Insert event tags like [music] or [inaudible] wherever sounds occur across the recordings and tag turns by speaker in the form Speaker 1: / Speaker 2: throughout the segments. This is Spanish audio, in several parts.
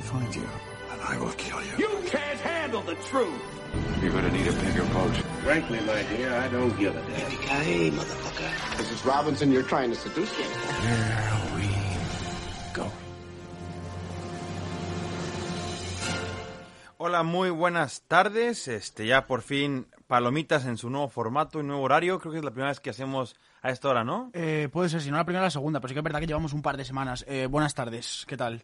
Speaker 1: will find you, and I will kill you.
Speaker 2: You can't handle the truth.
Speaker 1: You're gonna need a bigger boat.
Speaker 3: Frankly, my dear, I don't give a damn.
Speaker 4: Yippee-ki-yay, motherfucker.
Speaker 5: Mrs. Robinson, you're trying to seduce me.
Speaker 1: Here we go.
Speaker 6: Hola, muy buenas tardes. Este, ya por fin Palomitas en su nuevo formato y nuevo horario. Creo que es la primera vez que hacemos a esta hora, ¿no?
Speaker 7: Eh, puede ser, si no la primera, la segunda, pero sí que es verdad que llevamos un par de semanas. Eh, buenas tardes, ¿qué tal?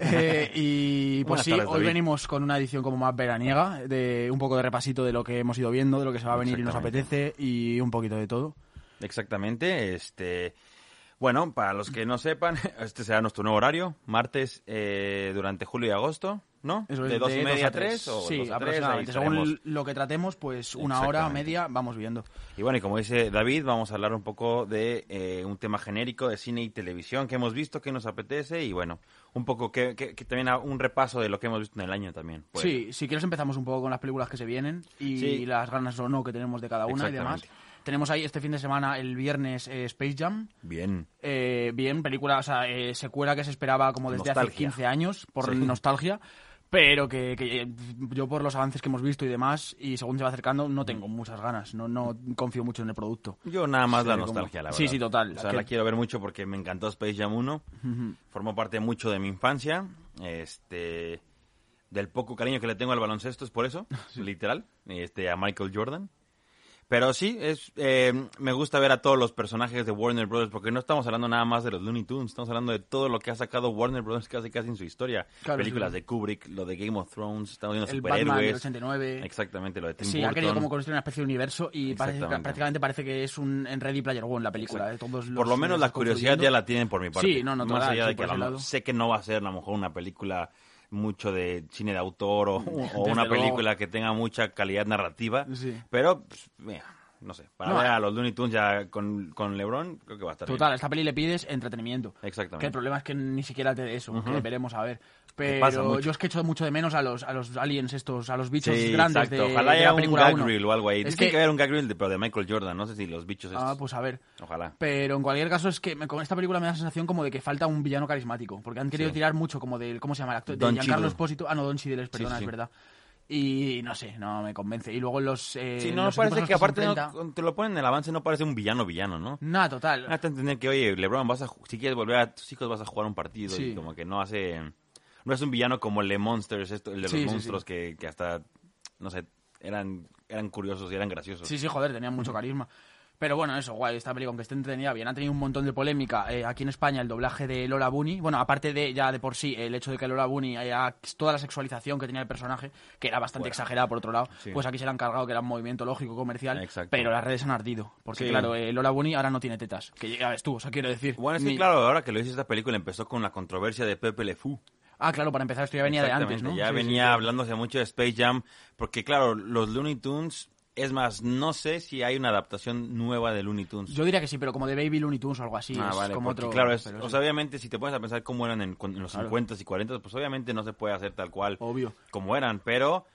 Speaker 7: Eh, y [laughs] pues
Speaker 6: Buenas
Speaker 7: sí,
Speaker 6: tardes,
Speaker 7: hoy
Speaker 6: David.
Speaker 7: venimos con una edición como más veraniega, de un poco de repasito de lo que hemos ido viendo, de lo que se va a venir y nos apetece, y un poquito de todo.
Speaker 6: Exactamente. Este, bueno, para los que no sepan, [laughs] este será nuestro nuevo horario. Martes eh, durante julio y agosto, ¿no?
Speaker 7: Eso es,
Speaker 6: de dos y media a
Speaker 7: tres.
Speaker 6: o
Speaker 7: Sí,
Speaker 6: dos a tres,
Speaker 7: aproximadamente. Según lo que tratemos, pues una hora, media, vamos viendo.
Speaker 6: Y bueno, y como dice David, vamos a hablar un poco de eh, un tema genérico de cine y televisión que hemos visto, que nos apetece y bueno, un poco que, que- que también un repaso de lo que hemos visto en el año también. pues.
Speaker 7: Sí, si quieres empezamos un poco con las películas que se vienen y
Speaker 6: Sí.
Speaker 7: las ganas o no que tenemos de cada una y demás. Tenemos ahí este fin de semana, el viernes, eh, Space Jam.
Speaker 6: Bien.
Speaker 7: Eh, bien, película, o sea, eh, secuela que se esperaba como desde hace
Speaker 6: Nostalgia.
Speaker 7: 15 años, por
Speaker 6: Sí.
Speaker 7: nostalgia, pero que, que, eh, yo por los avances que hemos visto y demás, y según se va acercando, no tengo muchas ganas, no, no confío mucho en el producto.
Speaker 6: Yo nada más la
Speaker 7: como-
Speaker 6: nostalgia, la verdad.
Speaker 7: Sí, sí, total.
Speaker 6: O sea,
Speaker 7: Que-
Speaker 6: la quiero ver mucho porque me encantó Space Jam 1. Formó parte mucho de mi infancia. Este del poco cariño que le tengo al baloncesto es por eso, [laughs] literal, este a Michael Jordan. Pero sí, es eh, me gusta ver a todos los personajes de Warner Brothers porque no estamos hablando nada más de los Looney Tunes, estamos hablando de todo lo que ha sacado Warner Brothers casi casi en su historia.
Speaker 7: Claro,
Speaker 6: Películas
Speaker 7: sí.
Speaker 6: de Kubrick, lo de Game of Thrones, estamos viendo
Speaker 7: el Batman del
Speaker 6: superhéroes.
Speaker 7: 89.
Speaker 6: Exactamente, lo de Tim
Speaker 7: Sí, ha
Speaker 6: Burton.
Speaker 7: querido como construir una especie de universo y parece, prácticamente parece que es un en Ready Player One la película. eh, todos
Speaker 6: Por
Speaker 7: los
Speaker 6: lo menos la curiosidad ya la tienen por mi parte.
Speaker 7: Sí, no, no,
Speaker 6: Más allá de que
Speaker 7: por
Speaker 6: a lo
Speaker 7: ese
Speaker 6: mejor-
Speaker 7: lado.
Speaker 6: sé que no va a ser a lo mejor una película mucho de cine de autor o, o una
Speaker 7: luego.
Speaker 6: película que tenga mucha calidad narrativa,
Speaker 7: Sí.
Speaker 6: pero pues, mira, no sé, para
Speaker 7: No,
Speaker 6: ver a los Looney Tunes ya con, con LeBron creo que va a estar
Speaker 7: Total,
Speaker 6: bien.
Speaker 7: esta peli le pides entretenimiento.
Speaker 6: Exactamente.
Speaker 7: Que el problema es que ni siquiera te dé eso, que veremos a ver. Pero yo es que echo mucho de menos a los, a los aliens estos, a los bichos
Speaker 6: Sí,
Speaker 7: grandes
Speaker 6: exacto.
Speaker 7: de,
Speaker 6: Ojalá
Speaker 7: de
Speaker 6: haya
Speaker 7: la
Speaker 6: un
Speaker 7: película
Speaker 6: gag
Speaker 7: 1.
Speaker 6: reel o algo ahí.
Speaker 7: Es
Speaker 6: Dicen
Speaker 7: que,
Speaker 6: que, haber un gag reel de, pero de Michael Jordan, no sé si los bichos estos.
Speaker 7: ah, pues a ver.
Speaker 6: Ojalá.
Speaker 7: Pero en cualquier caso es que me- con esta película me da la sensación como de que falta un villano carismático. Porque han querido
Speaker 6: Sí.
Speaker 7: tirar mucho como del, ¿cómo se llama el actor?
Speaker 6: Don
Speaker 7: de Giancarlo. Espósito. Ah, no, Don Cheadle, perdona,
Speaker 6: sí.
Speaker 7: es verdad. Y no sé, no me convence. Y luego los. Eh,
Speaker 6: Sí, no,
Speaker 7: los
Speaker 6: parece que aparte no-
Speaker 7: enfrenta-
Speaker 6: cuando te lo ponen en el avance no parece un villano villano, ¿no?
Speaker 7: Nada, total.
Speaker 6: Hasta entender que, oye, LeBron, vas a, si quieres volver a tus hijos, vas a jugar un partido.
Speaker 7: Sí.
Speaker 6: Y como que no hace. No es un villano como el de Monsters, esto, el de los
Speaker 7: sí,
Speaker 6: monstruos Que, que hasta. No sé, eran, eran curiosos y eran graciosos.
Speaker 7: Sí, sí, joder, tenía mucho carisma. Pero bueno, eso, guay, esta película, aunque esté entretenida bien, ha tenido un montón de polémica eh, aquí en España el doblaje de Lola Bunny. Bueno, aparte de ya de por sí el hecho de que Lola Bunny haya toda la sexualización que tenía el personaje, que era bastante
Speaker 6: Bueno.
Speaker 7: exagerada por otro lado,
Speaker 6: Sí.
Speaker 7: pues aquí se le han cargado que era un movimiento lógico comercial,
Speaker 6: Exacto.
Speaker 7: pero las redes han ardido. Porque
Speaker 6: Sí.
Speaker 7: claro, eh, Lola Bunny ahora no tiene tetas, que ya ves tú, o sea, quiero decir.
Speaker 6: Bueno, es que
Speaker 7: ni-
Speaker 6: claro, ahora que lo dices, esta película empezó con la controversia de Pepe Le Fou.
Speaker 7: Ah, claro, para empezar esto ya venía de antes, ¿no?
Speaker 6: Ya
Speaker 7: Sí,
Speaker 6: venía
Speaker 7: sí.
Speaker 6: hablándose mucho de Space Jam, porque claro, los Looney Tunes, es más, no sé si hay una adaptación nueva de Looney Tunes.
Speaker 7: Yo diría que sí, pero como de Baby Looney Tunes o algo así.
Speaker 6: ah,
Speaker 7: es
Speaker 6: vale,
Speaker 7: como
Speaker 6: porque
Speaker 7: otro,
Speaker 6: claro, es- o sea, obviamente si te pones a pensar cómo eran en, en los
Speaker 7: Claro.
Speaker 6: 50 y 40, pues obviamente no se puede hacer tal cual
Speaker 7: Obvio.
Speaker 6: como eran, pero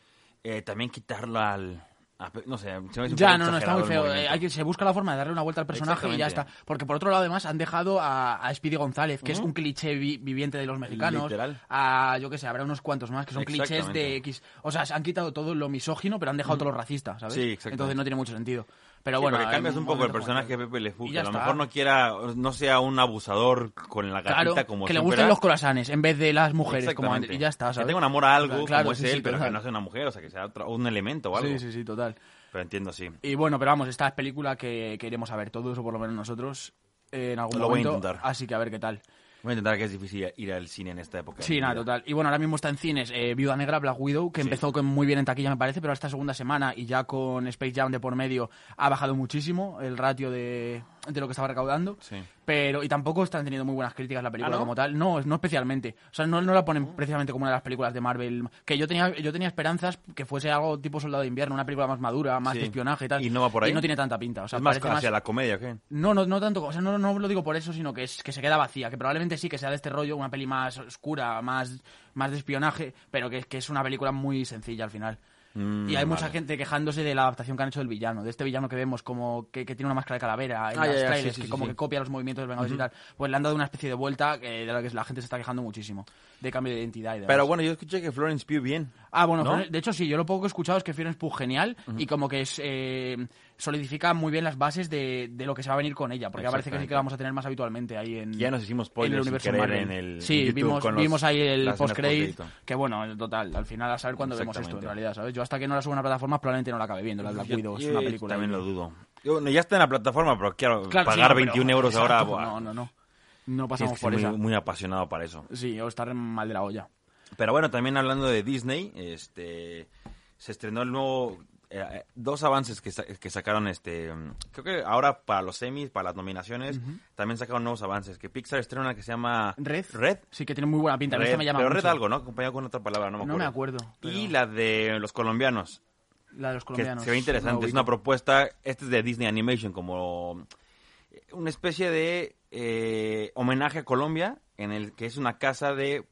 Speaker 6: eh, también quitarlo al... a pe- no sé, se me
Speaker 7: Ya, no, no, está muy feo. hay que, se busca la forma de darle una vuelta al personaje y ya está. Porque por otro lado, además, han dejado a, a Speedy González, que es un cliché vi- viviente de los mexicanos.
Speaker 6: Literal.
Speaker 7: A, yo qué sé, habrá unos cuantos más que son clichés de X. O sea, se han quitado todo lo misógino, pero han dejado todo lo racista, ¿sabes?
Speaker 6: Sí.
Speaker 7: Entonces no tiene mucho sentido. Pero
Speaker 6: Sí,
Speaker 7: bueno,
Speaker 6: porque cambias un poco el personaje de Pepe Le Fou,
Speaker 7: Y
Speaker 6: que
Speaker 7: ya
Speaker 6: a lo mejor no quiera, no sea un abusador con la gatita
Speaker 7: Claro,
Speaker 6: como
Speaker 7: que le gusten
Speaker 6: era.
Speaker 7: los croissants en vez de las mujeres, como antes. Y ya está,
Speaker 6: Que
Speaker 7: ¿sabes?
Speaker 6: tenga un amor a algo,
Speaker 7: Claro,
Speaker 6: como es
Speaker 7: sí,
Speaker 6: él,
Speaker 7: sí,
Speaker 6: pero que no sea una mujer, o sea, que sea otro- un elemento o algo.
Speaker 7: Sí, sí, sí, total.
Speaker 6: Pero entiendo, sí.
Speaker 7: Y bueno, pero vamos, esta es película que, que iremos a ver todos, o por lo menos nosotros, eh, en algún
Speaker 6: Lo voy a
Speaker 7: momento.
Speaker 6: intentar.
Speaker 7: Así que a ver qué tal.
Speaker 6: Voy a intentar que es difícil ir al cine en esta época.
Speaker 7: Sí, nada, total. Y bueno, ahora mismo está en cines eh, Viuda Negra, Black Widow, que
Speaker 6: Sí.
Speaker 7: empezó con muy bien en taquilla, me parece, pero esta segunda semana y ya con Space Jam de por medio ha bajado muchísimo el ratio de, de lo que estaba recaudando.
Speaker 6: Sí.
Speaker 7: Pero, y tampoco están teniendo muy buenas críticas la película
Speaker 6: ¿Ah, no?
Speaker 7: como tal. No, no especialmente. O sea, no, no la ponen precisamente como una de las películas de Marvel. Que yo tenía, yo tenía esperanzas que fuese algo tipo Soldado de Invierno, una película más madura, más
Speaker 6: Sí.
Speaker 7: de espionaje y tal.
Speaker 6: ¿Y no va por ahí?
Speaker 7: Y no tiene tanta pinta. O sea,
Speaker 6: es más hacia la comedia, ¿o ¿qué?
Speaker 7: no, no, no tanto, o sea, no, no lo digo por eso, sino que es que se queda vacía, que probablemente sí que sea de este rollo, una peli más oscura, más, más de espionaje, pero que, que es una película muy sencilla al final.
Speaker 6: Mm,
Speaker 7: y hay mucha gente quejándose de la adaptación que han hecho del villano, de este villano que vemos como que, que tiene una máscara de calavera en
Speaker 6: Ah,
Speaker 7: los
Speaker 6: ya,
Speaker 7: trailers,
Speaker 6: sí, sí,
Speaker 7: que
Speaker 6: sí,
Speaker 7: como que copia los movimientos de los Vengadores y tal. Pues le han dado una especie de vuelta eh, de la que la gente se está quejando muchísimo, de cambio de identidad y demás.
Speaker 6: Pero bueno, yo escuché que Florence Pugh bien.
Speaker 7: Ah, bueno,
Speaker 6: ¿no?
Speaker 7: Florence- de hecho sí, yo lo poco que he escuchado es que Florence Pugh genial y como que es, eh, solidifica muy bien las bases de, de lo que se va a venir con ella, porque parece que sí que vamos a tener más habitualmente ahí en
Speaker 6: Ya nos hicimos
Speaker 7: en el universo Marvel.
Speaker 6: en el
Speaker 7: Sí,
Speaker 6: en YouTube
Speaker 7: vimos,
Speaker 6: los-
Speaker 7: vimos ahí el post-credit,
Speaker 6: post-crédito.
Speaker 7: que bueno, total, al final a saber cuándo vemos esto en realidad, ¿sabes? Yo hasta que no la suba a una plataforma probablemente no la acabe viendo, la Black Widow, es una película.
Speaker 6: También lo dudo. Yo, ya está en la plataforma, pero quiero
Speaker 7: Claro, sí,
Speaker 6: pagar
Speaker 7: pero-
Speaker 6: 21 euros ahora.
Speaker 7: exacto, No, no, no. No pasamos
Speaker 6: que
Speaker 7: por esa.
Speaker 6: muy, muy apasionado para eso.
Speaker 7: Sí, o estar mal de la olla.
Speaker 6: Pero bueno, también hablando de Disney, este se estrenó el nuevo eh, eh, dos avances que, sa- que sacaron este mm, creo que ahora para los semis, para las nominaciones, también sacaron nuevos avances, que Pixar estrena una que se llama
Speaker 7: Red.
Speaker 6: Red.
Speaker 7: Sí, que tiene muy buena pinta.
Speaker 6: Red,
Speaker 7: esta me llama
Speaker 6: pero
Speaker 7: mucho.
Speaker 6: Red algo, ¿no? Acompañado con otra palabra, no me
Speaker 7: No
Speaker 6: acuerdo.
Speaker 7: me acuerdo,
Speaker 6: Y la de los colombianos,
Speaker 7: La de los
Speaker 6: que
Speaker 7: colombianos.
Speaker 6: se ve interesante.
Speaker 7: no
Speaker 6: es una propuesta, este es de Disney Animation, como una especie de eh, homenaje a Colombia, en el que es una casa de,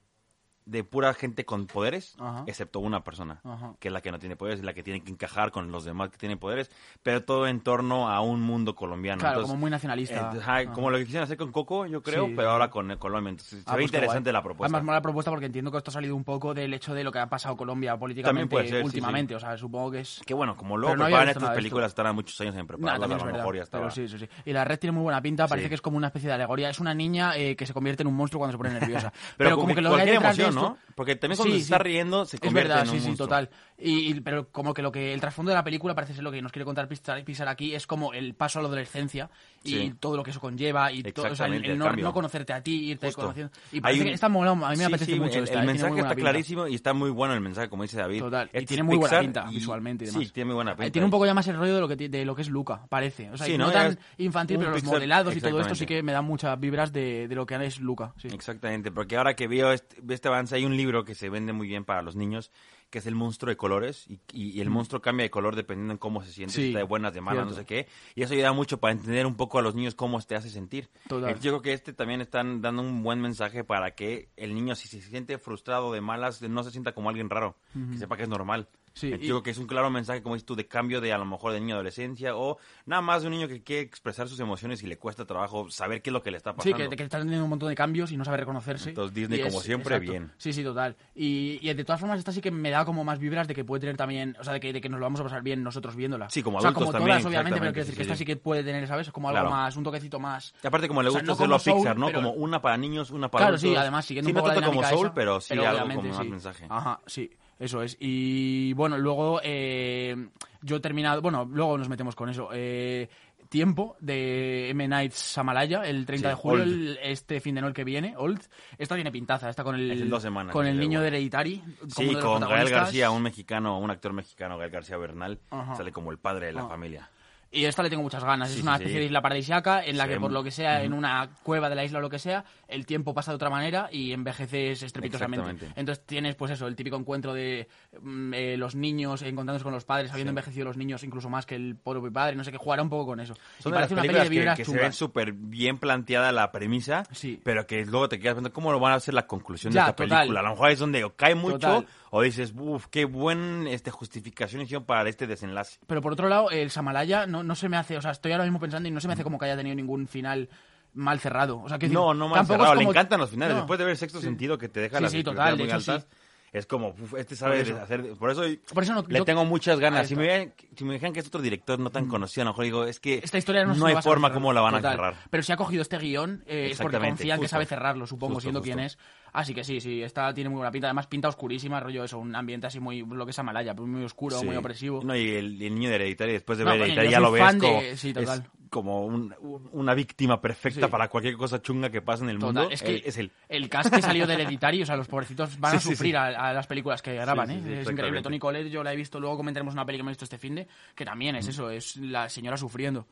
Speaker 6: de pura gente con poderes,
Speaker 7: Ajá.
Speaker 6: excepto una persona,
Speaker 7: Ajá.
Speaker 6: que es la que no tiene poderes, es la que tiene que encajar con los demás que tienen poderes, pero todo en torno a un mundo colombiano.
Speaker 7: Claro,
Speaker 6: Entonces,
Speaker 7: como muy nacionalista.
Speaker 6: eh, como lo que quisieron hacer con Coco, yo creo,
Speaker 7: Sí.
Speaker 6: pero ahora con eh, Colombia. Entonces, se
Speaker 7: Ah,
Speaker 6: ve
Speaker 7: pues
Speaker 6: interesante
Speaker 7: guay.
Speaker 6: la propuesta.
Speaker 7: Además, mola la propuesta porque entiendo que esto ha salido un poco del hecho de lo que ha pasado Colombia políticamente
Speaker 6: ser, sí,
Speaker 7: últimamente. O sea, supongo que es.
Speaker 6: Que bueno, como
Speaker 7: Pero
Speaker 6: luego
Speaker 7: no
Speaker 6: preparan estas películas, estarán muchos años en
Speaker 7: Nah,
Speaker 6: prepararlas,
Speaker 7: también
Speaker 6: a lo
Speaker 7: verdad,
Speaker 6: mejor ya
Speaker 7: pero
Speaker 6: estaba.
Speaker 7: sí, sí, sí. Y la red tiene muy buena pinta, parece
Speaker 6: Sí.
Speaker 7: que es como una especie de alegoría. Es una niña eh, que se convierte en un monstruo cuando se pone [laughs] nerviosa.
Speaker 6: Pero,
Speaker 7: como
Speaker 6: como
Speaker 7: que lo que hay detrás de esto-
Speaker 6: ¿no? Porque también cuando
Speaker 7: Sí,
Speaker 6: se está riendo se
Speaker 7: Es
Speaker 6: convierte
Speaker 7: verdad,
Speaker 6: en un
Speaker 7: sí, sí,
Speaker 6: monstruo.
Speaker 7: total. Y, y- pero como que lo que el trasfondo de la película parece ser lo que nos quiere contar Pixar, Pixar aquí es como el paso a la adolescencia y
Speaker 6: Sí.
Speaker 7: todo lo que eso conlleva y todo, o sea, el,
Speaker 6: Exactamente,
Speaker 7: el
Speaker 6: el
Speaker 7: no, conocerte a ti, irte
Speaker 6: Justo.
Speaker 7: conociendo. Y parece
Speaker 6: un-
Speaker 7: que está molado, a mí me
Speaker 6: Sí,
Speaker 7: apetece
Speaker 6: sí,
Speaker 7: mucho
Speaker 6: el,
Speaker 7: esta,
Speaker 6: mensaje está
Speaker 7: pinta.
Speaker 6: clarísimo y está muy bueno el mensaje, como dice David.
Speaker 7: Total, y tiene muy buena pinta visualmente y demás.
Speaker 6: Sí, tiene muy buena pinta.
Speaker 7: Eh, tiene un poco ya más el rollo de lo que, de lo que es Luca, parece. O sea,
Speaker 6: ¿no?
Speaker 7: no, tan infantil, pero los modelados y todo esto sí que me dan muchas vibras de, de lo que es Luca.
Speaker 6: Exactamente, porque ahora que veo este, este avance hay un libro que se vende muy bien para los niños, que es el monstruo de colores, y, y- el monstruo cambia de color dependiendo en cómo se siente,
Speaker 7: Sí,
Speaker 6: si está de buenas, de malas, no sé qué, y eso ayuda mucho para entender un poco a los niños cómo te hace sentir.
Speaker 7: Total.
Speaker 6: Yo creo que este también están dando un buen mensaje para que el niño, si se siente frustrado de malas, no se sienta como alguien raro, que sepa que es normal.
Speaker 7: Sí,
Speaker 6: Eh,
Speaker 7: y-
Speaker 6: Yo creo que es un claro mensaje, como dices tú, de cambio de a lo mejor de niño a adolescencia, o nada más de un niño que quiere expresar sus emociones y le cuesta trabajo saber qué es lo que le está
Speaker 7: Sí,
Speaker 6: pasando.
Speaker 7: que, que está teniendo un montón de cambios y no sabe reconocerse.
Speaker 6: Entonces, Disney,
Speaker 7: Y
Speaker 6: como siempre, bien.
Speaker 7: Sí, sí, total. Y, y de todas formas, esta sí que me da como más vibras de que puede tener también, o sea, de que, de que nos lo vamos a pasar bien nosotros viéndola.
Speaker 6: Sí, como
Speaker 7: o sea,
Speaker 6: adultos
Speaker 7: como
Speaker 6: también,
Speaker 7: todas, obviamente, pero quiero decir
Speaker 6: sí,
Speaker 7: que esta
Speaker 6: sí.
Speaker 7: sí que puede tener, ¿sabes? Como algo
Speaker 6: Claro.
Speaker 7: más, un toquecito más.
Speaker 6: Y aparte, como le
Speaker 7: O sea,
Speaker 6: gusta
Speaker 7: no
Speaker 6: hacerlo a
Speaker 7: Soul,
Speaker 6: Pixar, ¿no?
Speaker 7: pero-
Speaker 6: Como una para niños, una para
Speaker 7: Claro,
Speaker 6: adultos.
Speaker 7: sí, además siguiendo
Speaker 6: sí,
Speaker 7: un
Speaker 6: no
Speaker 7: poco la
Speaker 6: tanto como Soul,
Speaker 7: esa,
Speaker 6: pero sí algo como más
Speaker 7: sí.
Speaker 6: mensaje.
Speaker 7: Ajá, sí, eso es. Y bueno, luego eh, yo he terminado, bueno, luego nos metemos con eso. Eh, tiempo de M. Night Samalaya, el 30
Speaker 6: Sí,
Speaker 7: de julio, el- este fin de noche que viene, Old. Esta tiene pintaza, esta con el,
Speaker 6: dos semanas,
Speaker 7: con el niño de Hereditary.
Speaker 6: Sí, con Gael. García, un mexicano, un actor mexicano, Gael García Bernal,
Speaker 7: Ajá.
Speaker 6: sale como el padre de la familia.
Speaker 7: Y esta le tengo muchas ganas.
Speaker 6: Sí,
Speaker 7: es una
Speaker 6: sí.
Speaker 7: especie de isla paradisiaca en la que, por lo que sea, en una cueva de la isla o lo que sea, el tiempo pasa de otra manera y envejeces estrepitosamente. Entonces tienes, pues eso, el típico encuentro de mm, eh, los niños encontrándose con los padres, habiendo envejecido los niños incluso más que el propio padre, no sé qué, jugará un poco con eso.
Speaker 6: Son
Speaker 7: y
Speaker 6: de las
Speaker 7: parece una peli de
Speaker 6: que, que se ven súper bien planteada la premisa,
Speaker 7: Sí.
Speaker 6: pero que luego te quedas pensando cómo lo van a hacer la conclusión
Speaker 7: Ya,
Speaker 6: de esta
Speaker 7: total.
Speaker 6: película. A lo mejor es donde cae mucho
Speaker 7: Total.
Speaker 6: O dices, uff, qué buen este, justificación hicieron para este desenlace.
Speaker 7: Pero por otro lado, el Samalaya no, no se me hace, o sea, estoy ahora mismo pensando y no se me hace como que haya tenido ningún final mal cerrado. O sea, que
Speaker 6: No, no
Speaker 7: tampoco
Speaker 6: cerrado. Le encantan los finales.
Speaker 7: No.
Speaker 6: Después de ver Sexto Sentido, que te deja
Speaker 7: Sí,
Speaker 6: las
Speaker 7: sí, total,
Speaker 6: muy
Speaker 7: hecho,
Speaker 6: altas, es como, uf, este sabe
Speaker 7: Por
Speaker 6: hacer... Por eso,
Speaker 7: Por eso no-
Speaker 6: le
Speaker 7: yo-
Speaker 6: tengo muchas ganas. Si me, si me que es otro director no tan conocido, a lo mejor digo, es que
Speaker 7: Esta historia no, se
Speaker 6: hay forma como la van
Speaker 7: Total.
Speaker 6: a cerrar.
Speaker 7: Pero si ha cogido este guion eh, es porque confían que sabe cerrarlo, supongo,
Speaker 6: Justo,
Speaker 7: siendo
Speaker 6: justo.
Speaker 7: quien es. Así que sí, sí, esta tiene muy buena pinta. Además, pinta oscurísima, rollo eso, un ambiente así muy, lo que es Amalaya, pues muy oscuro,
Speaker 6: Sí.
Speaker 7: muy opresivo.
Speaker 6: No, y el, el niño de Hereditary, después de
Speaker 7: No,
Speaker 6: ver
Speaker 7: yo
Speaker 6: ya lo ves
Speaker 7: fan de-
Speaker 6: como,
Speaker 7: sí, total.
Speaker 6: es como un- un- una víctima perfecta
Speaker 7: Sí.
Speaker 6: para cualquier cosa chunga que pase en el
Speaker 7: Total,
Speaker 6: mundo.
Speaker 7: es que
Speaker 6: Él- es él.
Speaker 7: el cast que salió de Hereditary, o sea, los pobrecitos van [laughs] a sufrir. A, a las películas que graban, ¿eh? es increíble. Tony Collette, yo la he visto, luego comentaremos una peli que me he visto este fin de, que también
Speaker 6: Mm.
Speaker 7: es eso, es la señora sufriendo.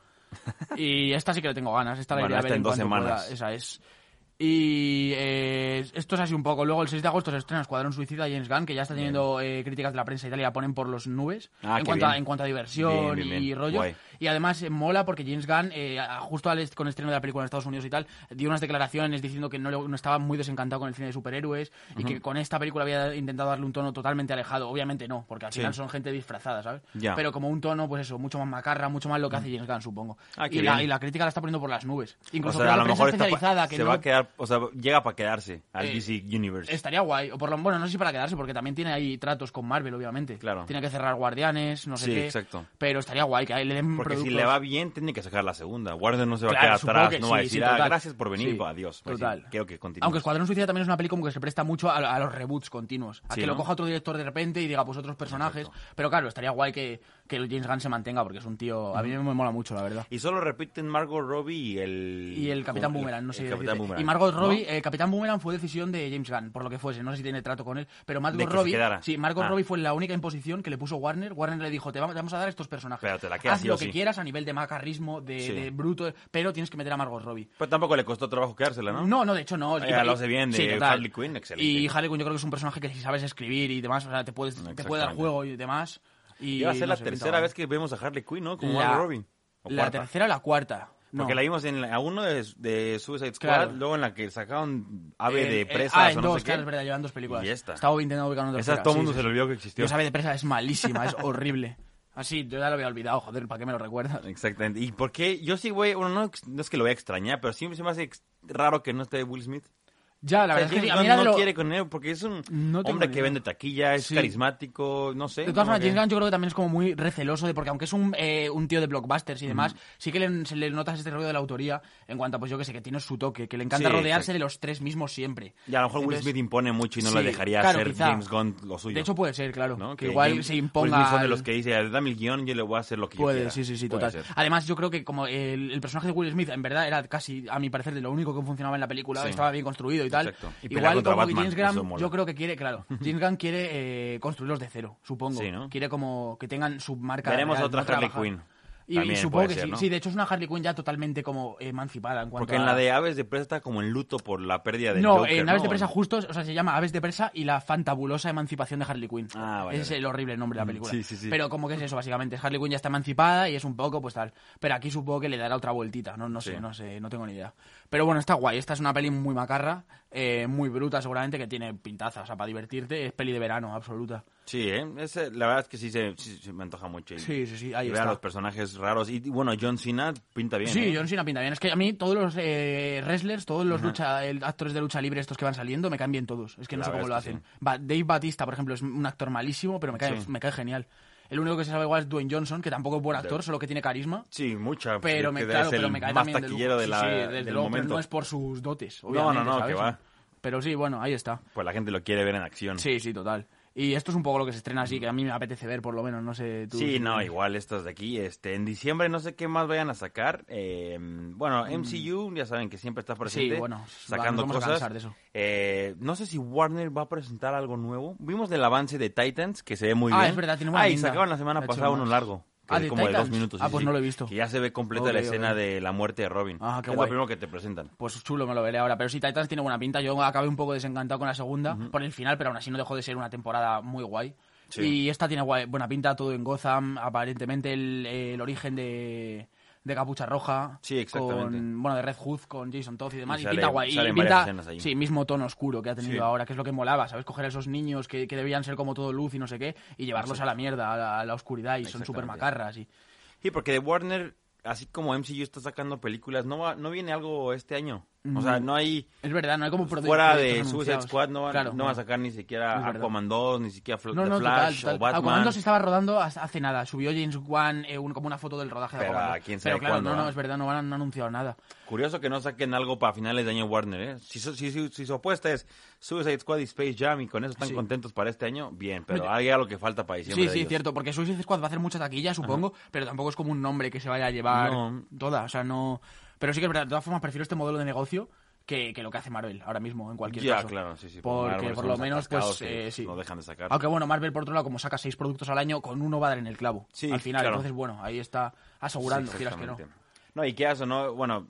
Speaker 7: Y esta sí que le tengo ganas, esta la
Speaker 6: Bueno,
Speaker 7: iré a ver
Speaker 6: en dos semanas.
Speaker 7: pueda, Esa es. Y eh, esto es así un poco. Luego el 6 de agosto se estrena Escuadrón Suicida James Gunn, que ya está teniendo eh, críticas de la prensa y tal, y la ponen por los nubes
Speaker 6: Ah,
Speaker 7: en, cuanto a, en cuanto a diversión
Speaker 6: Bien, bien,
Speaker 7: y
Speaker 6: bien.
Speaker 7: rollo.
Speaker 6: Guay.
Speaker 7: Y además eh, mola porque James Gunn, eh, a- justo al est- con el estreno de la película en Estados Unidos y tal, dio unas declaraciones diciendo que no, estaba muy desencantado con el cine de superhéroes y que con esta película había intentado darle un tono totalmente alejado. Obviamente no, porque al
Speaker 6: Sí.
Speaker 7: final son gente disfrazada, ¿sabes?
Speaker 6: Ya.
Speaker 7: Pero como un tono, pues eso, mucho más macarra, mucho más lo que hace James Gunn, supongo.
Speaker 6: Ah,
Speaker 7: y, la, y la crítica la está poniendo por las nubes.
Speaker 6: O
Speaker 7: Incluso
Speaker 6: sea, a
Speaker 7: la
Speaker 6: lo
Speaker 7: prensa
Speaker 6: mejor pa-
Speaker 7: especializada que
Speaker 6: se
Speaker 7: no
Speaker 6: va a quedar, o sea, llega para quedarse al
Speaker 7: Eh,
Speaker 6: DC Universe.
Speaker 7: Estaría guay, o por lo bueno, no sé si para quedarse, porque también tiene ahí tratos con Marvel, obviamente.
Speaker 6: Claro.
Speaker 7: Tiene que cerrar Guardianes, no sé
Speaker 6: Sí,
Speaker 7: qué.
Speaker 6: exacto.
Speaker 7: Pero estaría guay que ahí le den
Speaker 6: Porque si le va bien, tiene que sacar la segunda. Warner no se va
Speaker 7: Claro,
Speaker 6: a quedar atrás,
Speaker 7: que
Speaker 6: no va a decir,
Speaker 7: sí,
Speaker 6: ah, gracias por venir, pues, adiós. Pues
Speaker 7: total.
Speaker 6: creo que continúe.
Speaker 7: Aunque Escuadrón Suicida también es una peli como que se presta mucho a, a los reboots continuos. A que lo coja otro director de repente y diga, pues otros personajes. Pero claro, estaría guay que, que James Gunn se mantenga, porque es un tío. A mí me mola mucho, la verdad.
Speaker 6: Y solo repiten Margot Robbie y el...
Speaker 7: Y el Capitán. Boomerang, no sé
Speaker 6: el Capitán
Speaker 7: decirte.
Speaker 6: Boomerang.
Speaker 7: Y Margot
Speaker 6: ¿no?
Speaker 7: Robbie, el Capitán Boomerang fue decisión de James Gunn, por lo que fuese. No sé si tiene trato con él. Pero Margot Robbie. Sí, Margot
Speaker 6: Ah.
Speaker 7: Robbie fue la única imposición que le puso Warner. Warner le dijo, te vamos, a dar estos personajes.
Speaker 6: Pero te la quedas
Speaker 7: Haz lo que
Speaker 6: sí.
Speaker 7: quieras a nivel de macarrismo, de,
Speaker 6: Sí.
Speaker 7: de bruto, pero tienes que meter a Margot Robbie.
Speaker 6: Pero tampoco le costó trabajo quedársela, ¿no?
Speaker 7: No, no, de hecho no.
Speaker 6: Eh, lo hace bien de. Harley Quinn, excelente.
Speaker 7: Y Harley Quinn yo creo que es un personaje que si sabes escribir y demás, o sea, te, puedes, te puede dar juego y demás. Y,
Speaker 6: Y va a ser
Speaker 7: no
Speaker 6: la tercera vez que vemos a Harley Quinn, ¿no? Como
Speaker 7: La-
Speaker 6: Margot Robbie. O
Speaker 7: La
Speaker 6: cuarta.
Speaker 7: tercera o la cuarta. No.
Speaker 6: Porque la vimos en la uno de, de Suicide Squad,
Speaker 7: Claro.
Speaker 6: luego en la que sacaron Ave
Speaker 7: Eh,
Speaker 6: de
Speaker 7: eh,
Speaker 6: Presas
Speaker 7: ah, en
Speaker 6: o no
Speaker 7: dos,
Speaker 6: sé
Speaker 7: claro,
Speaker 6: qué.
Speaker 7: es verdad, llevan dos películas.
Speaker 6: Y esta.
Speaker 7: Estaba intentando ubicar una
Speaker 6: Esa todo el
Speaker 7: sí,
Speaker 6: mundo
Speaker 7: sí,
Speaker 6: se
Speaker 7: sí.
Speaker 6: le olvidó que existió.
Speaker 7: Ave de presa es malísima, es horrible. Así, yo ya lo había olvidado, joder, ¿para qué me lo recuerdas?
Speaker 6: Exactamente. ¿Y por qué? Yo sí, güey, bueno, no, es que lo voy a extrañar, pero se me hace raro que no esté Will Smith.
Speaker 7: Ya, la
Speaker 6: O sea,
Speaker 7: verdad es que
Speaker 6: James Gunn no
Speaker 7: lo-
Speaker 6: quiere con él porque es un
Speaker 7: No
Speaker 6: hombre que vende taquilla, es
Speaker 7: Sí.
Speaker 6: carismático, no sé.
Speaker 7: De todas formas,
Speaker 6: que-
Speaker 7: James Gunn yo creo que también es como muy receloso de porque aunque es un, eh, un tío de blockbusters y demás, sí que le, se le notas este rollo de la autoría en cuanto a, pues yo que sé, que tiene su toque, que le encanta
Speaker 6: Sí,
Speaker 7: rodearse
Speaker 6: exacto.
Speaker 7: de los tres mismos siempre.
Speaker 6: Y a lo mejor Will
Speaker 7: Entonces,
Speaker 6: Smith impone mucho y no
Speaker 7: sí,
Speaker 6: le dejaría
Speaker 7: claro,
Speaker 6: hacer
Speaker 7: quizá.
Speaker 6: James Gunn lo suyo.
Speaker 7: De hecho puede ser, claro,
Speaker 6: ¿no?
Speaker 7: que, igual
Speaker 6: James-
Speaker 7: se
Speaker 6: Will
Speaker 7: imponga...
Speaker 6: Smith son de los que dice, dame el guion, yo le voy a hacer lo que yo
Speaker 7: Puede,
Speaker 6: quiera.
Speaker 7: sí, sí, sí,
Speaker 6: Puede
Speaker 7: total.
Speaker 6: ser.
Speaker 7: Además, yo creo que como el, el personaje de Will Smith en verdad era casi, a mi parecer, de lo único que funcionaba en la película, estaba bien construido y tal.
Speaker 6: Exacto. Y
Speaker 7: Igual como que
Speaker 6: Batman,
Speaker 7: James Gunn, yo creo que quiere, claro, [laughs] James Gunn quiere eh, construirlos de cero, supongo.
Speaker 6: Sí, ¿no?
Speaker 7: Quiere como que tengan su marca
Speaker 6: Veremos
Speaker 7: real,
Speaker 6: otra Harley. Quinn.
Speaker 7: Y, supongo que
Speaker 6: ser,
Speaker 7: sí.
Speaker 6: ¿no?
Speaker 7: Sí, de hecho es una Harley Quinn ya totalmente como emancipada en cuanto
Speaker 6: Porque en la de Aves de Presa está como en luto por la pérdida del
Speaker 7: No,
Speaker 6: Joker,
Speaker 7: en Aves
Speaker 6: ¿no?
Speaker 7: de Presa justo, o sea, se llama Aves de Presa y la fantabulosa emancipación de Harley Quinn.
Speaker 6: Ah, vale,
Speaker 7: Es
Speaker 6: vale.
Speaker 7: el horrible nombre de la película.
Speaker 6: Sí, sí, sí.
Speaker 7: Pero como que es eso, básicamente. Harley Quinn ya está emancipada y es un poco, pues tal. Pero aquí supongo que le dará otra vueltita. No, no sé, no sé, no tengo ni idea. Pero bueno, está guay. Esta es una peli muy macarra, eh, muy bruta seguramente, que tiene pintaza. O sea, para divertirte es peli de verano, absoluta.
Speaker 6: Sí, ¿eh? Ese, la verdad es que sí se, sí se me antoja mucho. Y,
Speaker 7: Sí, sí, sí, ahí
Speaker 6: y ver a
Speaker 7: está.
Speaker 6: los personajes raros. Y bueno, John Cena pinta bien.
Speaker 7: Sí,
Speaker 6: ¿eh?
Speaker 7: John Cena pinta bien. Es que a mí todos los eh, wrestlers, todos los lucha, el- actores de lucha libre estos que van saliendo, me caen bien todos. Es que no
Speaker 6: La
Speaker 7: sé cómo lo hacen. Ba- Dave Batista, por ejemplo, es un actor malísimo, pero me cae,
Speaker 6: Sí.
Speaker 7: me cae genial. El único que se sabe igual es Dwayne Johnson, que tampoco es buen actor, solo que tiene carisma.
Speaker 6: Sí, mucha.
Speaker 7: Pero me, claro, pero me cae
Speaker 6: más
Speaker 7: también de
Speaker 6: taquillero de la,
Speaker 7: Sí, sí, desde
Speaker 6: del
Speaker 7: luego, pero
Speaker 6: momento.
Speaker 7: no es por sus dotes,
Speaker 6: No,
Speaker 7: obviamente,
Speaker 6: no, no,
Speaker 7: ¿sabes?
Speaker 6: que va.
Speaker 7: Pero sí, bueno, ahí está.
Speaker 6: Pues la gente lo quiere ver en acción.
Speaker 7: Sí, sí, total. Y esto es un poco lo que se estrena así, que a mí me apetece ver, por lo menos, no sé tú.
Speaker 6: Sí, no, igual estos de aquí. Este, en diciembre no sé qué más vayan a sacar. eh, bueno, MCU, ya saben que siempre está presente.
Speaker 7: Mm. bueno,
Speaker 6: sacando
Speaker 7: vamos
Speaker 6: cosas.
Speaker 7: cansar de eso.
Speaker 6: Eh, no sé si Warner va a presentar algo nuevo. Vimos del avance de Titans, que se ve muy
Speaker 7: Ah,
Speaker 6: bien.
Speaker 7: es verdad, tiene buena
Speaker 6: Ah, y sacaban la semana pasada uno largo. Que
Speaker 7: Ah,
Speaker 6: es
Speaker 7: ¿de
Speaker 6: como de dos minutos.
Speaker 7: Ah,
Speaker 6: sí,
Speaker 7: pues
Speaker 6: sí,
Speaker 7: no lo he visto.
Speaker 6: Que ya se ve completa la escena de la muerte de Robin.
Speaker 7: Ah, qué
Speaker 6: es
Speaker 7: guay.
Speaker 6: lo primero que te presentan.
Speaker 7: Pues chulo, me lo veré ahora. Pero sí, Titans tiene buena pinta. Yo acabé un poco desencantado con la segunda por el final, pero aún así no dejó de ser una temporada muy guay.
Speaker 6: Sí.
Speaker 7: Y esta tiene guay- buena pinta, todo en Gotham. Aparentemente el, el origen de, de Capucha Roja.
Speaker 6: Sí.
Speaker 7: Con, bueno, de Red Hood con Jason Todd y demás.
Speaker 6: Y
Speaker 7: pinta guay. Y pinta, sí, mismo tono oscuro que ha tenido
Speaker 6: Sí.
Speaker 7: ahora, que es lo que molaba, ¿sabes? Coger a esos niños que, que debían ser como todo luz y no sé qué, y llevarlos a la mierda, a la, a la oscuridad, y son súper macarras. Y...
Speaker 6: Sí, porque de Warner, así como MCU está sacando películas, no va, no viene algo este año. O sea, no hay...
Speaker 7: Es verdad, no hay como
Speaker 6: Fuera de Suicide. Squad no, van-
Speaker 7: Claro,
Speaker 6: no va a sacar ni siquiera. Aquaman 2, ni siquiera Fl-
Speaker 7: No,
Speaker 6: The
Speaker 7: no,
Speaker 6: Flash
Speaker 7: total,
Speaker 6: o
Speaker 7: total.
Speaker 6: Batman.
Speaker 7: Aquaman se estaba rodando hace nada. Subió James Wan eh, un- como una foto del rodaje de
Speaker 6: Pero
Speaker 7: Aquaman.
Speaker 6: a quién sabe
Speaker 7: Pero claro,
Speaker 6: cuándo,
Speaker 7: no, no, es verdad, no han anunciado nada.
Speaker 6: Curioso que no saquen algo para finales de año Warner, ¿eh? Si, su- si, si- si su apuesta es Suicide Squad y Space Jam y con eso están
Speaker 7: Sí.
Speaker 6: contentos para este año, bien, pero
Speaker 7: Oye,
Speaker 6: hay algo que falta para diciembre
Speaker 7: Sí,
Speaker 6: de
Speaker 7: sí,
Speaker 6: ellos.
Speaker 7: cierto, porque Suicide Squad va a hacer mucha taquilla, supongo, pero tampoco es como un nombre que se vaya a llevar
Speaker 6: No.
Speaker 7: toda, o sea, no... Pero sí que es verdad, de todas formas prefiero este modelo de negocio que, que lo que hace Marvel ahora mismo, en cualquier
Speaker 6: Ya,
Speaker 7: caso.
Speaker 6: claro, sí, sí.
Speaker 7: Porque
Speaker 6: Marvel
Speaker 7: por lo menos, pues, eh, sí.
Speaker 6: No dejan de sacar.
Speaker 7: Aunque bueno, Marvel por otro lado, como saca seis productos al año, con uno va a dar en el clavo.
Speaker 6: Sí,
Speaker 7: al final,
Speaker 6: claro.
Speaker 7: entonces bueno, ahí está asegurando,
Speaker 6: Sí,
Speaker 7: quieras que no.
Speaker 6: No, y qué hace, ¿no? Bueno,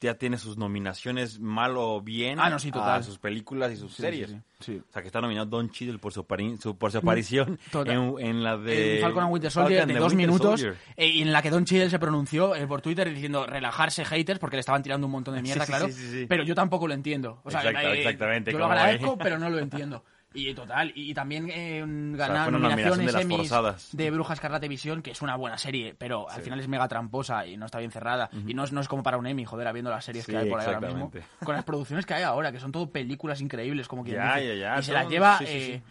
Speaker 6: ya tiene sus nominaciones mal o bien
Speaker 7: Ah, no, sí, total.
Speaker 6: a sus películas y sus
Speaker 7: Sí,
Speaker 6: series.
Speaker 7: sí.
Speaker 6: O sea, que está nominado Don Cheadle por su, su- por su aparición
Speaker 7: Total.
Speaker 6: en, en la de...
Speaker 7: en Falcon and Winter Soldier
Speaker 6: Falcon
Speaker 7: de dos
Speaker 6: Winter
Speaker 7: minutos eh, y en la que Don Cheadle se pronunció eh, por Twitter diciendo relajarse haters porque le estaban tirando un montón de [laughs] mierda, claro. Pero yo tampoco lo entiendo. O sea,
Speaker 6: Exacto,
Speaker 7: eh,
Speaker 6: exactamente,
Speaker 7: Yo lo
Speaker 6: eh.
Speaker 7: agradezco, pero no lo entiendo. Y total, y, y también eh, ganar
Speaker 6: una nominación
Speaker 7: nominaciones
Speaker 6: de las
Speaker 7: Emmys
Speaker 6: forzadas.
Speaker 7: de Bruja Escarlate Visión, que es una buena serie, pero al final es mega tramposa y no está bien cerrada. Y no es, no es como para un Emmy, joder, habiendo las series
Speaker 6: Sí,
Speaker 7: que hay por ahí ahora mismo. Con las producciones que hay ahora, que son todo películas increíbles, como quien
Speaker 6: Ya,
Speaker 7: dice.
Speaker 6: ya, ya,
Speaker 7: y se
Speaker 6: todo-
Speaker 7: las lleva...
Speaker 6: sí, sí, sí.
Speaker 7: eh,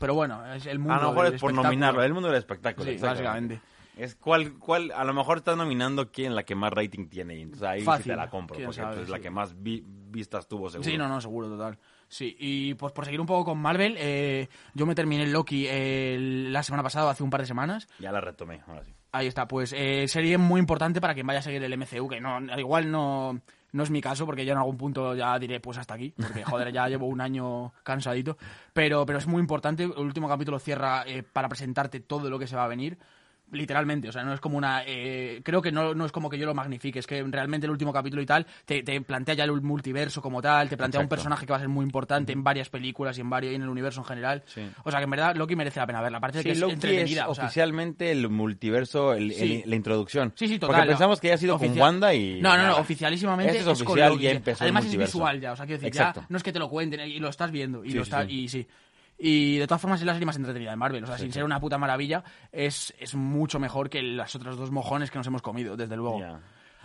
Speaker 7: Pero bueno, es el mundo
Speaker 6: A lo mejor
Speaker 7: del
Speaker 6: es por nominarlo, el mundo del espectáculo.
Speaker 7: Sí, básicamente.
Speaker 6: Es cuál, cuál, a lo mejor está nominando quién la que más rating tiene. Entonces ahí sí
Speaker 7: Fácil,
Speaker 6: te la compro, porque
Speaker 7: sabe,
Speaker 6: pues, la
Speaker 7: sí.
Speaker 6: que más vi- vistas tuvo seguro.
Speaker 7: Sí, no, no, seguro, total. Sí, y pues por seguir un poco con Marvel, eh, yo me terminé Loki eh, la semana pasada, hace un par de semanas.
Speaker 6: Ya la retomé, ahora sí.
Speaker 7: Ahí está, pues eh, serie muy importante para quien vaya a seguir el MCU, que no, igual no, no es mi caso, porque yo en algún punto ya diré pues hasta aquí, porque [laughs] joder, ya llevo un año cansadito, pero, pero es muy importante, el último capítulo cierra eh, para presentarte todo lo que se va a venir, literalmente, o sea, no es como una... eh, creo que no, no es como que yo lo magnifique, es que realmente el último capítulo y tal te, te plantea ya el multiverso como tal, te plantea un personaje que va a ser muy importante en varias películas y en varios y en el universo en general.
Speaker 6: Sí.
Speaker 7: O sea, que en verdad Loki merece la pena verla, aparte de
Speaker 6: Sí,
Speaker 7: que es
Speaker 6: Loki es
Speaker 7: entretenida. o sea,
Speaker 6: oficialmente el multiverso, el- la introducción.
Speaker 7: Sí, sí, total.
Speaker 6: Porque pensamos que ya ha sido con Wanda y...
Speaker 7: No, no, no, oficialísimamente
Speaker 6: Este es
Speaker 7: con
Speaker 6: oficial,
Speaker 7: Loki.
Speaker 6: ya empezó el
Speaker 7: Además es visual ya, o sea, quiero decir,
Speaker 6: Exacto.
Speaker 7: ya no es que te lo cuenten y lo estás viendo y lo está, y sí. Y de todas formas es la serie más entretenida de Marvel, o sea, sin ser una puta maravilla, es, es mucho mejor que las otras dos mojones que nos hemos comido, desde luego.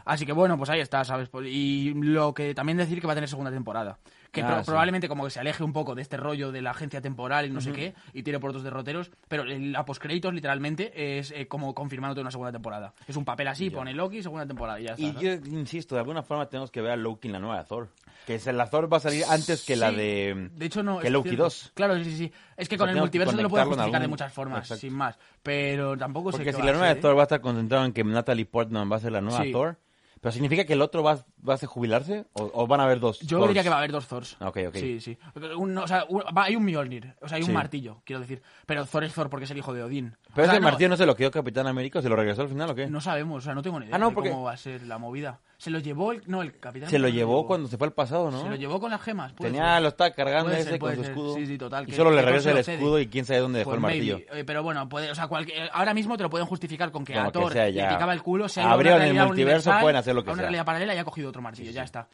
Speaker 7: Así que bueno, pues ahí está, ¿sabes? Pues- Y lo que también decir que va a tener segunda temporada. Que
Speaker 6: Ah,
Speaker 7: pro-
Speaker 6: sí.
Speaker 7: probablemente como que se aleje un poco de este rollo de la agencia temporal y no sé qué, y tire por otros derroteros, pero la postcréditos literalmente es eh, como confirmándote una segunda temporada. Es un papel así, pone Loki, segunda temporada y ya está.
Speaker 6: Y yo insisto, de alguna forma tenemos que ver a Loki en la nueva de Thor. Que la Thor va a salir antes que la de...
Speaker 7: De hecho, no.
Speaker 6: Que Loki
Speaker 7: cierto.
Speaker 6: 2.
Speaker 7: Claro, sí, sí, sí. Es que
Speaker 6: O sea,
Speaker 7: con el multiverso te lo puedes justificar de muchas formas,
Speaker 6: Exacto.
Speaker 7: sin más. Pero tampoco sé
Speaker 6: Porque
Speaker 7: qué
Speaker 6: si la
Speaker 7: a
Speaker 6: nueva de Thor va a estar concentrado en que Natalie Portman va a ser la nueva. Thor, ¿pero significa que el otro va, va a jubilarse? ¿O, o van a haber dos
Speaker 7: Yo
Speaker 6: Thors?
Speaker 7: diría que va a haber dos Thors.
Speaker 6: Ah, ok, ok.
Speaker 7: Sí, sí. Un- o sea, un- va- hay un Mjolnir, o sea, hay un
Speaker 6: Sí.
Speaker 7: martillo, quiero decir. Pero Thor es Thor porque es el hijo de Odín.
Speaker 6: ¿Pero
Speaker 7: O sea,
Speaker 6: ese
Speaker 7: no,
Speaker 6: martillo no se lo quedó Capitán América o se lo regresó al final o qué?
Speaker 7: No sabemos, o sea, no tengo ni idea
Speaker 6: Ah, no,
Speaker 7: de
Speaker 6: porque-
Speaker 7: cómo va a ser la movida. Se lo llevó el... No, el capitán...
Speaker 6: se lo llevó cuando se fue al pasado, ¿no?
Speaker 7: Se lo llevó con las gemas.
Speaker 6: Tenía,
Speaker 7: ser.
Speaker 6: lo estaba cargando
Speaker 7: Puede
Speaker 6: ese
Speaker 7: ser,
Speaker 6: con su
Speaker 7: ser.
Speaker 6: escudo.
Speaker 7: Sí, sí, total,
Speaker 6: Y
Speaker 7: que-
Speaker 6: solo le regresa el escudo y quién sabe dónde dejó
Speaker 7: Pues
Speaker 6: el martillo.
Speaker 7: Eh, pero bueno, puede, o sea, cualquier- ahora mismo te lo pueden justificar con que a Thor
Speaker 6: sea,
Speaker 7: le picaba el culo, se ha
Speaker 6: Abrieron el multiverso, pueden hacer lo que
Speaker 7: a una
Speaker 6: sea.
Speaker 7: realidad paralela y ha cogido otro martillo, ya está.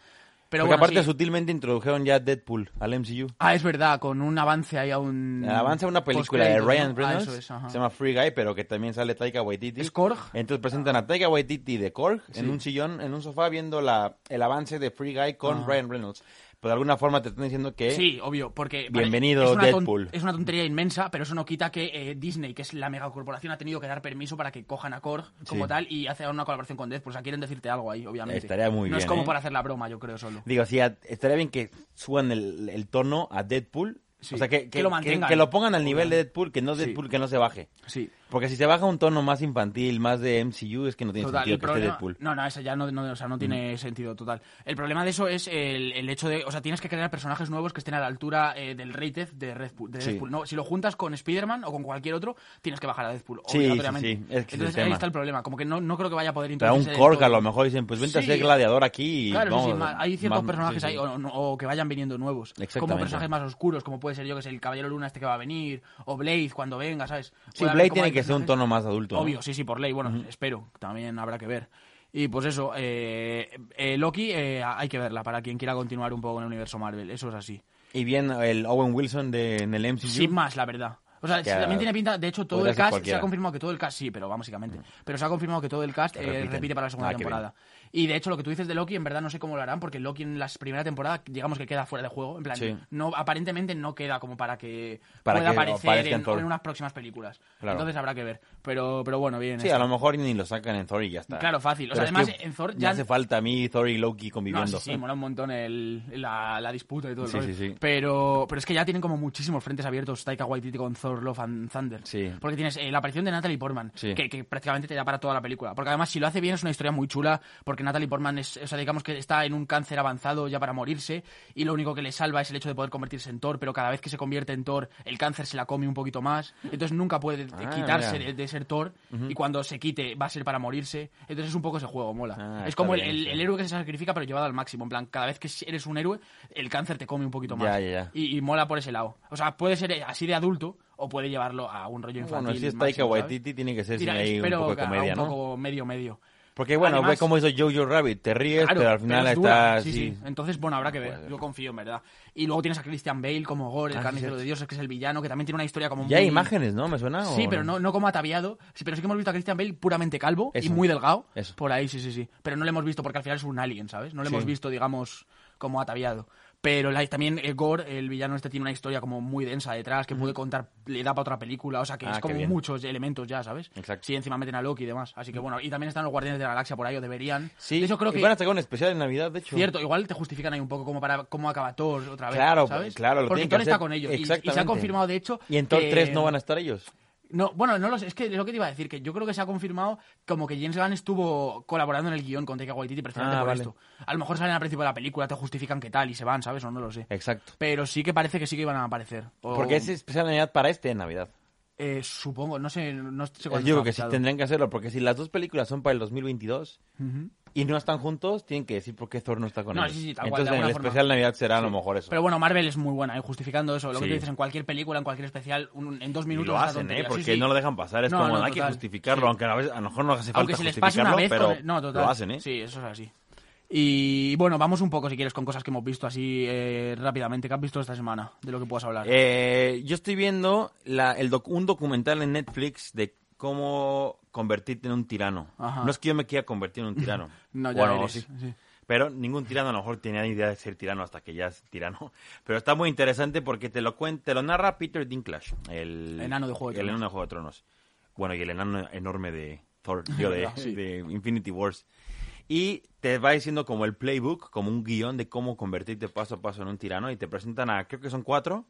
Speaker 7: Pero
Speaker 6: Porque
Speaker 7: bueno,
Speaker 6: aparte
Speaker 7: sí.
Speaker 6: sutilmente introdujeron ya Deadpool al MCU.
Speaker 7: Ah, es verdad, con un avance ahí a un...
Speaker 6: Avanza una película de Ryan.
Speaker 7: Ah,
Speaker 6: Reynolds,
Speaker 7: eso es,
Speaker 6: se llama Free Guy, pero que también sale Taika Waititi.
Speaker 7: ¿Es Korg?
Speaker 6: Entonces presentan a Taika Waititi de Korg
Speaker 7: Sí.
Speaker 6: en un sillón, en un sofá, viendo la, el avance de Free Guy con
Speaker 7: Ajá.
Speaker 6: Ryan Reynolds. Pero de alguna forma te están diciendo que...
Speaker 7: Sí, obvio, porque...
Speaker 6: Bienvenido,
Speaker 7: es una
Speaker 6: Deadpool.
Speaker 7: Es una tontería inmensa, pero eso no quita que eh, Disney, que es la megacorporación, ha tenido que dar permiso para que cojan a Korg como
Speaker 6: Sí.
Speaker 7: tal y hacer una colaboración con Deadpool. O sea, quieren decirte algo ahí, obviamente.
Speaker 6: Estaría muy
Speaker 7: No es como
Speaker 6: ¿eh?
Speaker 7: para hacer la broma, yo creo, solo.
Speaker 6: Digo, sí, a- estaría bien que suban el, el tono a Deadpool.
Speaker 7: Sí,
Speaker 6: O sea, que,
Speaker 7: que lo mantengan.
Speaker 6: que lo pongan al nivel de. Deadpool, que no
Speaker 7: Sí.
Speaker 6: Deadpool, que no se baje.
Speaker 7: Sí.
Speaker 6: Porque si se baja un tono más infantil, más de MCU, es que no tiene
Speaker 7: Total,
Speaker 6: sentido
Speaker 7: el
Speaker 6: que
Speaker 7: problema,
Speaker 6: esté Deadpool.
Speaker 7: no, no, eso ya no, no, o sea, no tiene sentido total. El problema de eso es el, el hecho de, o sea, tienes que crear personajes nuevos que estén a la altura eh, del rated de,
Speaker 6: Sí.
Speaker 7: Deadpool. No, si lo juntas con Spider-Man o con cualquier otro, tienes que bajar a Deadpool,
Speaker 6: Sí,
Speaker 7: obligatoriamente.
Speaker 6: sí, es que es
Speaker 7: Entonces ahí está el problema, como que no, no creo que vaya a poder
Speaker 6: Pero a un Korg a lo mejor dicen, pues vente a ser gladiador aquí y
Speaker 7: Claro,
Speaker 6: vamos,
Speaker 7: hay ciertos
Speaker 6: más-
Speaker 7: personajes ahí, o, o que vayan viniendo nuevos. Como personajes más oscuros, como puede ser yo que sé, el Caballero Luna este que va a venir, o Blade cuando venga, ¿sabes?
Speaker 6: Sí,
Speaker 7: Puede
Speaker 6: Blade tiene
Speaker 7: hay
Speaker 6: que ser un tono más adulto. ¿no?
Speaker 7: Obvio, sí, sí, por ley. Bueno, espero. También habrá que ver. Y pues eso, eh, eh, Loki eh, hay que verla para quien quiera continuar un poco en el universo Marvel. Eso es así.
Speaker 6: Y bien el Owen Wilson de, en el MCU.
Speaker 7: Sin más, la verdad. O sea,
Speaker 6: Que
Speaker 7: también tiene pinta, de hecho, todo el cast se
Speaker 6: cualquiera.
Speaker 7: ha confirmado que todo el cast, sí, pero básicamente. Pero se ha confirmado que todo el cast eh, repite para la segunda
Speaker 6: Ah, qué bien.
Speaker 7: Y de hecho, lo que tú dices de Loki, en verdad no sé cómo lo harán, porque Loki en la primera temporada, digamos que queda fuera de juego. En plan,
Speaker 6: Sí.
Speaker 7: no, aparentemente no queda como para que
Speaker 6: Para
Speaker 7: pueda
Speaker 6: que
Speaker 7: aparecer
Speaker 6: en
Speaker 7: en, en unas próximas películas.
Speaker 6: Claro.
Speaker 7: Entonces habrá que ver. Pero, pero bueno, bien.
Speaker 6: Sí, a lo mejor ni lo sacan en Thor y ya está.
Speaker 7: Claro, fácil. O sea, además, en Thor ya-
Speaker 6: hace falta a mí Thor y Loki
Speaker 7: No,
Speaker 6: conviviendo.
Speaker 7: sí, sí, mola un montón el, la, la disputa y todo
Speaker 6: Sí, sí, sí.
Speaker 7: Pero, pero es que ya tienen como muchísimos frentes abiertos Taika Waititi con Thor, Love and Thunder.
Speaker 6: Sí.
Speaker 7: Porque tienes eh, la aparición de Natalie Portman, que, que prácticamente te da para toda la película. Porque además, si lo hace bien, es una historia muy chula, porque porque Natalie Portman es, o sea, digamos que está en un cáncer avanzado ya para morirse y lo único que le salva es el hecho de poder convertirse en Thor, pero cada vez que se convierte en Thor, el cáncer se la come un poquito más, entonces nunca puede
Speaker 6: Ah,
Speaker 7: quitarse de, de ser Thor y cuando se quite va a ser para morirse, entonces es un poco ese juego, mola.
Speaker 6: Ah,
Speaker 7: es como el, héroe que se sacrifica pero llevado al máximo, en plan, cada vez que eres un héroe, el cáncer te come un poquito más.
Speaker 6: Ya, ya, ya.
Speaker 7: Y, y mola por ese lado. O sea, puede ser así de adulto o puede llevarlo a un rollo infantil.
Speaker 6: Bueno, si es Taika. Waititi, tiene que ser
Speaker 7: Tira,
Speaker 6: ahí un poco de comedia,
Speaker 7: un
Speaker 6: ¿no?
Speaker 7: poco medio, medio.
Speaker 6: Porque bueno,
Speaker 7: Además-
Speaker 6: ve cómo hizo Jojo Rabbit, te ríes,
Speaker 7: Claro,
Speaker 6: pero al final
Speaker 7: es
Speaker 6: así.
Speaker 7: sí, sí. Entonces, bueno, habrá que ver. Yo confío, en verdad. Y luego tienes a Christian Bale como Gore, el
Speaker 6: Ah, sí,
Speaker 7: carnicero
Speaker 6: cierto.
Speaker 7: de Dios, que es el villano, que también tiene una historia como
Speaker 6: Ya hay imágenes, ¿no? ¿Me suena?
Speaker 7: Sí, pero no, no como ataviado. Sí, pero sí que hemos visto a Christian Bale puramente calvo y muy delgado.
Speaker 6: Eso.
Speaker 7: Por ahí, sí, sí, sí. Pero no le hemos visto porque al final es un alien, ¿sabes? No le
Speaker 6: Sí.
Speaker 7: hemos visto, digamos, como ataviado. Pero la- también eh, Gore, el villano este, tiene una historia como muy densa detrás que puede contar, le da para otra película. O sea, que
Speaker 6: Ah,
Speaker 7: es como muchos elementos ya, ¿sabes?
Speaker 6: Exacto.
Speaker 7: Sí, encima meten a Loki y demás. Así que bueno, y también están los Guardianes de la Galaxia por ahí, o deberían.
Speaker 6: Sí,
Speaker 7: De hecho, creo
Speaker 6: y
Speaker 7: que.
Speaker 6: van a sacar un especial en Navidad, de hecho.
Speaker 7: Cierto, igual te justifican ahí un poco como para cómo acaba Thor otra vez.
Speaker 6: Claro,
Speaker 7: ¿sabes?
Speaker 6: claro, lo
Speaker 7: Porque Thor está con ellos. Y- Y, se ha confirmado, de hecho.
Speaker 6: Y en Thor
Speaker 7: que-
Speaker 6: 3 no van a estar ellos.
Speaker 7: No, bueno, no lo sé, es que lo que te iba a decir, que yo creo que se ha confirmado como que James Gunn estuvo colaborando en el guion con Taika Waititi precisamente
Speaker 6: Ah,
Speaker 7: por
Speaker 6: vale.
Speaker 7: esto. A lo mejor salen al principio de la película, te justifican qué tal y se van, ¿sabes? O no lo sé.
Speaker 6: Exacto.
Speaker 7: Pero sí que parece que sí que iban a aparecer. O-
Speaker 6: Porque es especial Navidad para este en Navidad.
Speaker 7: eh, supongo, no sé, no sé
Speaker 6: Yo
Speaker 7: está
Speaker 6: que sí tendrían que hacerlo, porque si las dos películas son para el 2022
Speaker 7: Ujú.
Speaker 6: Y no están juntos, tienen que decir por qué Thor no está con
Speaker 7: No,
Speaker 6: ellos.
Speaker 7: sí, sí, tal cual,
Speaker 6: Entonces en el
Speaker 7: forma.
Speaker 6: especial Navidad será a lo mejor eso.
Speaker 7: Pero bueno, Marvel es muy buena, ¿eh? justificando eso. Lo que tú dices en cualquier película, en cualquier especial, un- en dos
Speaker 6: Y
Speaker 7: minutos.
Speaker 6: lo
Speaker 7: esa
Speaker 6: hacen, ¿eh? Porque no lo dejan pasar. Es
Speaker 7: No,
Speaker 6: como,
Speaker 7: no,
Speaker 6: hay que justificarlo, aunque a, veces, a lo mejor no hace falta
Speaker 7: Aunque se les pase una
Speaker 6: justificarlo,
Speaker 7: vez,
Speaker 6: pero
Speaker 7: no, total.
Speaker 6: lo hacen, ¿eh?
Speaker 7: Sí, eso es así. Y bueno, vamos un poco, si quieres, con cosas que hemos visto así eh, rápidamente. ¿Qué has visto esta semana? De lo que puedas hablar.
Speaker 6: Eh, yo estoy viendo la, el doc- un documental en Netflix de cómo convertirte en un tirano.
Speaker 7: Ajá.
Speaker 6: No es que yo me quiera convertir en un tirano. [laughs]
Speaker 7: no, ya
Speaker 6: bueno,
Speaker 7: eres,
Speaker 6: sí.
Speaker 7: sí.
Speaker 6: Pero ningún tirano a lo mejor tenía ni idea de ser tirano hasta que ya es tirano. [laughs] Pero está muy interesante porque te lo cuenta, te lo narra Peter Dinklage, el
Speaker 7: Enano de Juego de
Speaker 6: el
Speaker 7: Tronos.
Speaker 6: enano de Juego de Tronos. Bueno, y el enano enorme de Thor, [laughs] de,
Speaker 7: Sí.
Speaker 6: de Infinity Wars. Y te va diciendo como el playbook, como un guion de cómo convertirte paso a paso en un tirano. Y te presentan a, creo que son cuatro,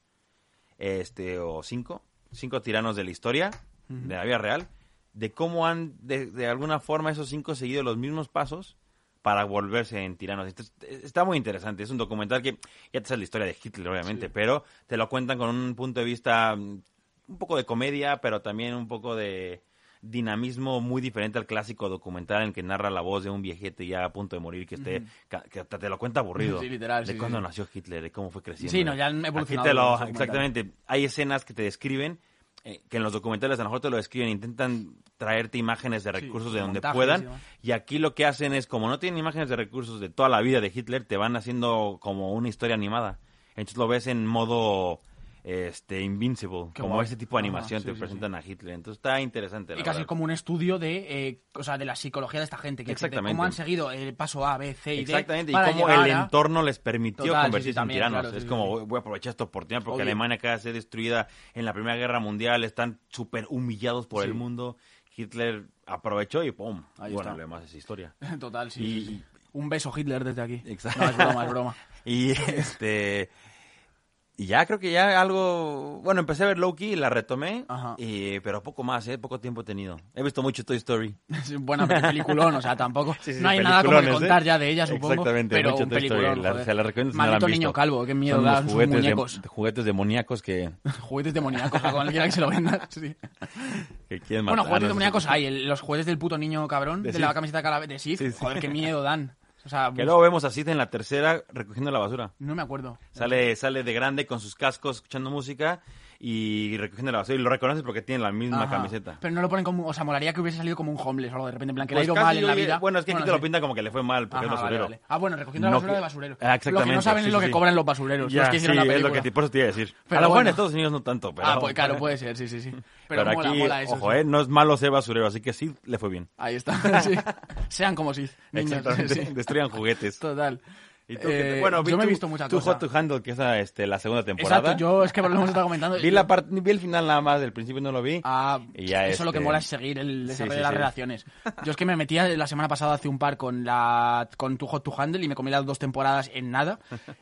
Speaker 6: este, o cinco, cinco tiranos de la historia, de la vida real, de cómo han, de, de alguna forma, esos cinco seguido los mismos pasos para volverse en tiranos. Entonces, está muy interesante. Es un documental que ya te sabes la historia de Hitler, obviamente, pero te lo cuentan con un punto de vista mm, un poco de comedia, pero también un poco de dinamismo muy diferente al clásico documental en el que narra la voz de un viejete ya a punto de morir que esté que hasta te lo cuenta aburrido
Speaker 7: Sí, literal,
Speaker 6: de
Speaker 7: sí,
Speaker 6: cuándo nació Hitler de cómo fue creciendo
Speaker 7: Sí, no, ya han
Speaker 6: Aquí
Speaker 7: evolucionado
Speaker 6: te lo-
Speaker 7: los documentales.
Speaker 6: exactamente hay escenas que te describen eh, que en los documentales a lo mejor te lo describen intentan traerte imágenes de recursos de donde
Speaker 7: y
Speaker 6: puedan y aquí lo que hacen es como no tienen imágenes de recursos de toda la vida de Hitler te van haciendo como una historia animada. Entonces lo ves en modo este Invincible
Speaker 7: Qué
Speaker 6: como
Speaker 7: guay.
Speaker 6: ese tipo de
Speaker 7: Ajá,
Speaker 6: animación
Speaker 7: sí,
Speaker 6: te
Speaker 7: sí,
Speaker 6: presentan a Hitler entonces está interesante la
Speaker 7: Y casi
Speaker 6: verdad.
Speaker 7: como un estudio de, eh, o sea, de la psicología de esta gente. Que
Speaker 6: Exactamente.
Speaker 7: cómo han seguido el paso A, B, C y D.
Speaker 6: Exactamente, y cómo el
Speaker 7: a-
Speaker 6: entorno les permitió
Speaker 7: Total,
Speaker 6: convertirse
Speaker 7: sí,
Speaker 6: en
Speaker 7: también,
Speaker 6: tiranos.
Speaker 7: claro,
Speaker 6: es como, voy a aprovechar esta oportunidad porque
Speaker 7: Obvio.
Speaker 6: Alemania acaba de ser destruida en la Primera Guerra Mundial, están súper humillados por el mundo. Hitler aprovechó y ¡pum!
Speaker 7: Ahí
Speaker 6: bueno,
Speaker 7: está.
Speaker 6: lo demás es historia. [laughs]
Speaker 7: Total, sí,
Speaker 6: Y-.
Speaker 7: Un beso Hitler desde aquí.
Speaker 6: Exacto.
Speaker 7: No, es broma, es broma. [laughs]
Speaker 6: Y este... Y ya creo que ya algo... Bueno, empecé a ver Loki, la retomé,
Speaker 7: Ajá.
Speaker 6: y- pero poco más, ¿eh? Poco tiempo he tenido. He visto mucho Toy Story. [laughs]
Speaker 7: Es buena peliculón, o sea, tampoco. [laughs]
Speaker 6: Sí, sí,
Speaker 7: no hay nada como que
Speaker 6: peliculones,
Speaker 7: contar
Speaker 6: ¿eh?
Speaker 7: ya de ella, supongo.
Speaker 6: Exactamente,
Speaker 7: pero
Speaker 6: mucho
Speaker 7: un
Speaker 6: Toy Story. La- se la recomiendo si no la
Speaker 7: Maldito niño calvo, qué miedo
Speaker 6: los
Speaker 7: sus
Speaker 6: juguetes,
Speaker 7: muñecos.
Speaker 6: de, juguetes demoníacos que, [laughs]
Speaker 7: juguetes demoníacos, a cualquiera que se lo venda. sí.
Speaker 6: que
Speaker 7: Bueno, juguetes
Speaker 6: no
Speaker 7: demoníacos hay. el- los juguetes del puto niño cabrón,
Speaker 6: De
Speaker 7: de, la camiseta de
Speaker 6: sí.
Speaker 7: Joder, qué miedo dan. O sea,
Speaker 6: Que luego vemos a Sid en la tercera recogiendo la basura.
Speaker 7: no me acuerdo.
Speaker 6: Sale, sale de grande con sus cascos escuchando música y recogiendo la basura. Y lo reconoces porque tiene la misma
Speaker 7: Ajá.
Speaker 6: camiseta.
Speaker 7: Pero no lo ponen como. O sea, molaría que hubiese salido como un homeless o algo de repente. En plan, que
Speaker 6: Pues
Speaker 7: le ha ido
Speaker 6: casi
Speaker 7: mal en la vida.
Speaker 6: Bueno, es que aquí te lo
Speaker 7: sí.
Speaker 6: pinta como que le fue mal porque
Speaker 7: Ajá,
Speaker 6: es
Speaker 7: vale,
Speaker 6: basurero.
Speaker 7: vale. Ah, bueno, recogiendo la basura de basurero.
Speaker 6: Ah, exactamente,
Speaker 7: Lo que no saben
Speaker 6: sí,
Speaker 7: es lo que
Speaker 6: sí.
Speaker 7: cobran los basureros.
Speaker 6: Ya,
Speaker 7: los que hicieron la
Speaker 6: es
Speaker 7: película.
Speaker 6: lo que te, por eso te iba a decir.
Speaker 7: Pero
Speaker 6: a lo mejor en
Speaker 7: bueno.
Speaker 6: Estados Unidos no tanto, pero...
Speaker 7: Ah, pues claro, puede ser, sí, sí, sí. [laughs] Pero,
Speaker 6: Pero,
Speaker 7: mola,
Speaker 6: aquí,
Speaker 7: mola eso.
Speaker 6: ojo, eh, no es malo ser basurero, así que sí le fue bien.
Speaker 7: Ahí está. [laughs] Sean como. Niños,
Speaker 6: Exactamente, [laughs]
Speaker 7: sí.
Speaker 6: destruyan juguetes.
Speaker 7: Total.
Speaker 6: ¿Y tú
Speaker 7: Eh,
Speaker 6: bueno,
Speaker 7: yo me he visto mucha
Speaker 6: tu
Speaker 7: cosa.
Speaker 6: Hot to Handle, que es ah, este, la segunda temporada.
Speaker 7: Exacto, yo es que lo hemos estado comentando. [laughs]
Speaker 6: Vi, la part- vi el final nada más, del principio no lo vi.
Speaker 7: Ah,
Speaker 6: Y ya,
Speaker 7: eso lo que
Speaker 6: este,
Speaker 7: mola es seguir el desarrollo
Speaker 6: sí,
Speaker 7: de las
Speaker 6: sí.
Speaker 7: relaciones. Yo es que me metía la semana pasada hace un par con la con tu Hot to Handle y me comí las dos temporadas en nada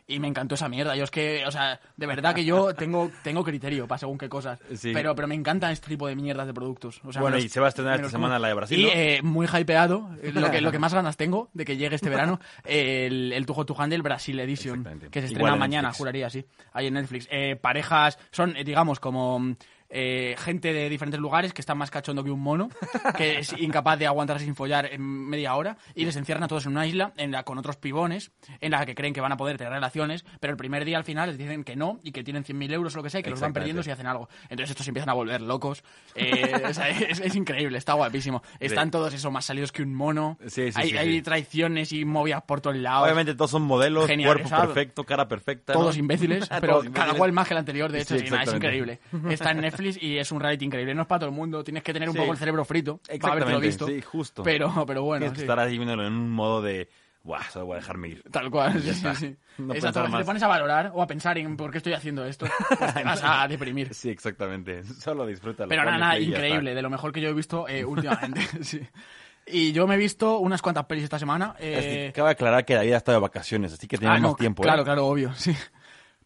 Speaker 7: y me encantó esa mierda. Yo es que, o sea, de verdad que yo tengo tengo criterio para según qué cosas,
Speaker 6: Sí.
Speaker 7: pero pero me encantan este tipo de mierdas de productos. O sea,
Speaker 6: Bueno, y se va a estrenar esta semana la de Brasil,
Speaker 7: Y
Speaker 6: ¿no?
Speaker 7: eh, muy hypeado, eh, lo que lo que [laughs] más ganas tengo de que llegue este verano [laughs] el el tu Hot to Handle Brasil Edition, que se estrena
Speaker 6: en
Speaker 7: mañana, juraría, sí. Ahí en Netflix. Eh, parejas, son, eh, digamos, como mm, eh, gente de diferentes lugares que están más cachondo que un mono, [laughs] que es incapaz de aguantarse sin follar en media hora, y les encierran a todos en una isla en la, con otros pibones, en la que creen que van a poder tener relaciones, pero el primer día al final les dicen que no, y que tienen 100.000 euros o lo que sea, y que los van perdiendo si hacen algo. Entonces estos se empiezan a volver locos. Eh, o sea, [laughs] es, es increíble, está guapísimo. Están todos eso más salidos que un mono.
Speaker 6: Sí, sí,
Speaker 7: hay,
Speaker 6: sí,
Speaker 7: hay
Speaker 6: sí.
Speaker 7: traiciones y movidas por todos lados.
Speaker 6: Obviamente todos son modelos,
Speaker 7: Genial,
Speaker 6: cuerpo
Speaker 7: ¿sabes?
Speaker 6: perfecto, cara perfecta. ¿no? [laughs]
Speaker 7: todos imbéciles,
Speaker 6: Todos
Speaker 7: pero cada
Speaker 6: imbéciles.
Speaker 7: cual más que el anterior, de hecho,
Speaker 6: Sí,
Speaker 7: sí, nada, es increíble. Está en Netflix y es un reality increíble. No es para todo el mundo, tienes que tener un
Speaker 6: Sí.
Speaker 7: poco el cerebro frito para
Speaker 6: Exactamente,
Speaker 7: habértelo visto.
Speaker 6: sí, justo.
Speaker 7: Pero, pero bueno,
Speaker 6: Tienes que
Speaker 7: sí.
Speaker 6: estar ahí viéndolo en un modo de... Buah, solo voy a dejarme ir.
Speaker 7: Tal cual, sí, sí, sí.
Speaker 6: No
Speaker 7: Exacto, si te pones a valorar o a pensar en por qué estoy haciendo esto, [laughs] pues te vas a deprimir.
Speaker 6: Sí, exactamente. [laughs] Solo disfrútalo.
Speaker 7: Pero nada, nada, increíble, de lo mejor que yo he visto eh, últimamente. [laughs] sí. Y yo me he visto unas cuantas pelis esta semana.
Speaker 6: Es
Speaker 7: eh,
Speaker 6: que cabe aclarar que David ha estado de vacaciones, así que
Speaker 7: Ah,
Speaker 6: tenemos
Speaker 7: no,
Speaker 6: más tiempo. ¿eh?
Speaker 7: Claro, claro, obvio, sí.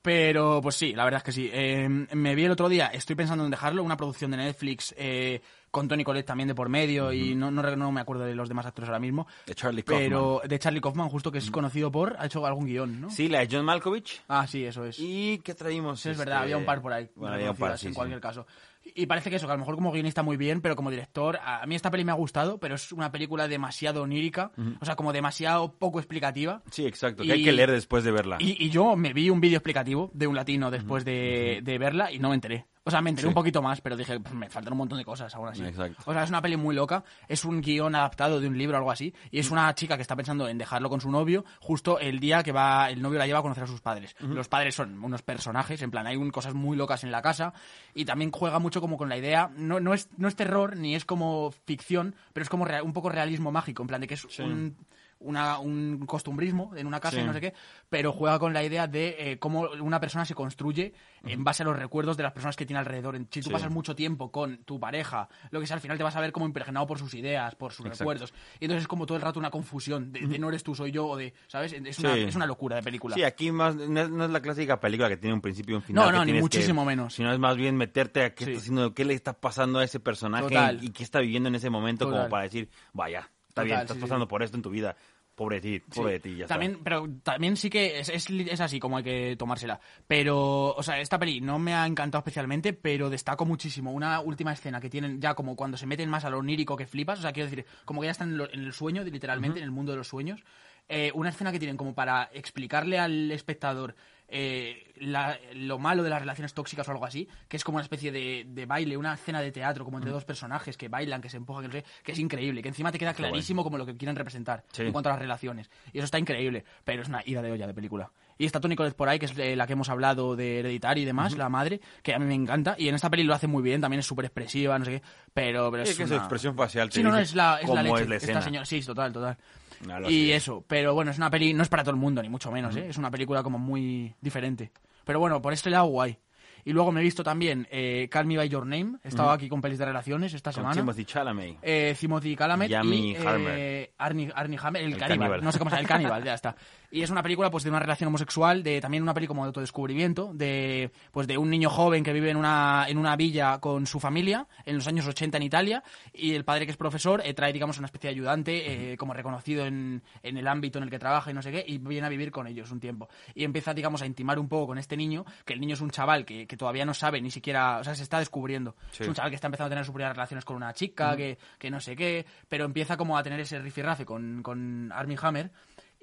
Speaker 7: Pero, pues sí, la verdad es que sí. Eh, me vi el otro día, estoy pensando en dejarlo, una producción de Netflix eh, con Tony Collette también de por medio y no, no, me acuerdo de los demás actores ahora mismo.
Speaker 6: De Charlie Kaufman.
Speaker 7: Pero de Charlie Kaufman, justo que es conocido por, ha hecho algún guion, ¿no?
Speaker 6: Sí, la de John Malkovich.
Speaker 7: Ah, sí, eso es.
Speaker 6: ¿Y qué traímos?
Speaker 7: Sí, es verdad,
Speaker 6: Este,
Speaker 7: había un par por ahí.
Speaker 6: Bueno, había un par, sí,
Speaker 7: en
Speaker 6: sí.
Speaker 7: cualquier caso. Y parece que eso, que a lo mejor como guionista muy bien, pero como director, a mí esta peli me ha gustado, pero es una película demasiado onírica, o sea, como demasiado poco explicativa.
Speaker 6: Sí, exacto, que
Speaker 7: Y-
Speaker 6: hay que leer después de verla.
Speaker 7: Y, y yo me vi un vídeo explicativo de un latino después de, de verla y no me enteré. O sea, me enteré
Speaker 6: Sí.
Speaker 7: un poquito más, pero dije, pues me faltan un montón de cosas aún así.
Speaker 6: Exacto.
Speaker 7: O sea, es una peli muy loca, es un guion adaptado de un libro o algo así, y es una chica que está pensando en dejarlo con su novio justo el día que va el novio la lleva a conocer a sus padres. Los padres son unos personajes, en plan, hay un- cosas muy locas en la casa, y también juega mucho como con la idea, no, no, es, no es terror ni es como ficción, pero es como un poco realismo mágico, en plan de que es un una- un costumbrismo en una casa
Speaker 6: Sí.
Speaker 7: y no sé qué, pero juega con la idea de eh, cómo una persona se construye en base a los recuerdos de las personas que tiene alrededor. Si tú
Speaker 6: Sí.
Speaker 7: pasas mucho tiempo con tu pareja, lo que sea, al final te vas a ver como impregnado por sus ideas, por sus
Speaker 6: Exacto.
Speaker 7: recuerdos. Y entonces es como todo el rato una confusión de, de no eres tú, soy yo, o de, ¿sabes? Es una,
Speaker 6: Sí.
Speaker 7: es una locura de película.
Speaker 6: Sí, aquí más no es, no es la clásica película que tiene un principio y un final.
Speaker 7: No, no, ni muchísimo
Speaker 6: que-
Speaker 7: menos.
Speaker 6: Sino es más bien meterte a qué está haciendo, qué le está pasando a ese personaje
Speaker 7: Total.
Speaker 6: y qué está viviendo en ese momento
Speaker 7: Total.
Speaker 6: como para decir, vaya, está
Speaker 7: Total,
Speaker 6: bien, estás
Speaker 7: sí,
Speaker 6: pasando
Speaker 7: sí.
Speaker 6: por esto en tu vida. Pobre de ti,
Speaker 7: Sí.
Speaker 6: pobre de ti, ya
Speaker 7: también,
Speaker 6: está.
Speaker 7: Pero también sí que es, es, es así como hay que tomársela. Pero, o sea, esta peli no me ha encantado especialmente, pero destaco muchísimo una última escena que tienen ya como cuando se meten más a lo onírico que flipas. O sea, quiero decir, como que ya están en, lo- en el sueño, literalmente, en el mundo de los sueños. Eh, una escena que tienen como para explicarle al espectador eh, la- lo malo de las relaciones tóxicas o algo así, que es como una especie de, de baile, una escena de teatro, como entre dos personajes que bailan, que se empujan, que, no sé, que es increíble, que encima te queda clarísimo como lo que quieren representar
Speaker 6: Sí.
Speaker 7: en cuanto a las relaciones. Y eso está increíble, pero es una ida de olla de película. Y está Toni Collette por ahí, que es de la que hemos hablado de Hereditary y demás, la madre, que a mí me encanta. Y en esta peli lo hace muy bien, también es súper expresiva, no sé qué. Pero, pero es
Speaker 6: que su
Speaker 7: una-
Speaker 6: expresión facial te
Speaker 7: Sí, no, no, es la, es la leche.
Speaker 6: es la
Speaker 7: esta señora, sí, total, total. Y eso, pero bueno, es una peli, no es para todo el mundo, ni mucho menos, ¿eh? Es una película como muy diferente. Pero bueno, por este lado, guay. Y luego me he visto también eh, Call Me By Your Name. He estado aquí con pelis de relaciones esta
Speaker 6: Con
Speaker 7: semana.
Speaker 6: Timothy Chalamet.
Speaker 7: Eh, Timothy Chalamet
Speaker 6: Yami
Speaker 7: y
Speaker 6: Harmer.
Speaker 7: eh, Arnie, Arnie Hammer, el,
Speaker 6: El
Speaker 7: caníbal,
Speaker 6: caníbal.
Speaker 7: no sé cómo se llama, el caníbal, ya está. [laughs] Y es una película pues de una relación homosexual, de también una película como de autodescubrimiento, de pues de un niño joven que vive en una en una villa con su familia en los años 80 en Italia y el padre que es profesor eh, trae digamos una especie de ayudante eh, como reconocido en, en el ámbito en el que trabaja y no sé qué y viene a vivir con ellos un tiempo y empieza digamos a intimar un poco con este niño, que el niño es un chaval que, que todavía no sabe ni siquiera, o sea, se está descubriendo.
Speaker 6: Sí.
Speaker 7: Es un chaval que está empezando a tener sus primeras relaciones con una chica, que, que no sé qué, pero empieza como a tener ese rifirrafe con, con Armie Hammer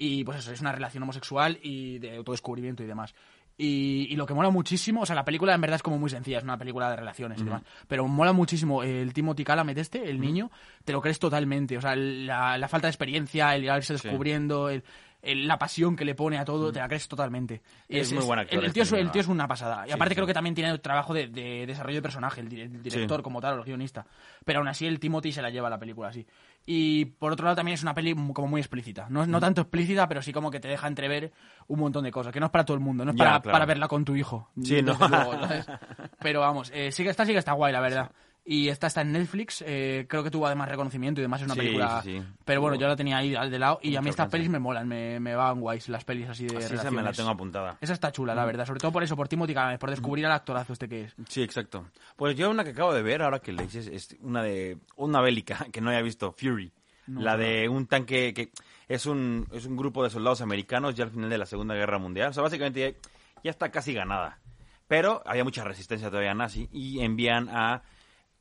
Speaker 7: y pues eso, es una relación homosexual y de autodescubrimiento y demás. Y, y lo que mola muchísimo, o sea, la película en verdad es como muy sencilla, es una película de relaciones y demás, pero mola muchísimo el Timothy Chalamet este, el niño, te lo crees totalmente, o sea, la, la falta de experiencia, el irse descubriendo, el, el- la pasión que le pone a todo, te la crees totalmente.
Speaker 6: Es muy buen actor
Speaker 7: El, el tío, es, el
Speaker 6: ¿no?
Speaker 7: tío es una pasada. Y
Speaker 6: Sí,
Speaker 7: aparte
Speaker 6: sí.
Speaker 7: creo que también tiene trabajo de, de desarrollo de personaje, el, di- el director como tal, o el guionista. Pero aún así el Timothy se la lleva la película así. Y por otro lado también es una peli como muy explícita. No, no tanto explícita, pero sí como que te deja entrever un montón de cosas. Que no es para todo el mundo, no es
Speaker 6: Ya,
Speaker 7: para,
Speaker 6: claro.
Speaker 7: para verla con tu hijo.
Speaker 6: Sí, ¿no? [laughs]
Speaker 7: Pero vamos, eh, sí que está, sí que está guay, la verdad. Y esta está en Netflix, eh, creo que tuvo además reconocimiento y demás, es una
Speaker 6: Sí,
Speaker 7: película...
Speaker 6: sí, sí.
Speaker 7: Pero bueno, yo la tenía ahí al de lado y
Speaker 6: Mucho
Speaker 7: a mí estas pelis me molan, me, me van guays las pelis así de
Speaker 6: Así esa me la tengo apuntada.
Speaker 7: Esa está chula, la verdad, sobre todo por eso, por Timothy Chalamet, por descubrir al actorazo este que es.
Speaker 6: Sí, exacto. Pues yo una que acabo de ver, ahora que le dices, es una de una bélica [laughs] que no había visto, Fury. la de un tanque que es un, es un grupo de soldados americanos ya al final de la Segunda Guerra Mundial. O sea, básicamente ya, ya está casi ganada. Pero había mucha resistencia todavía nazi y envían a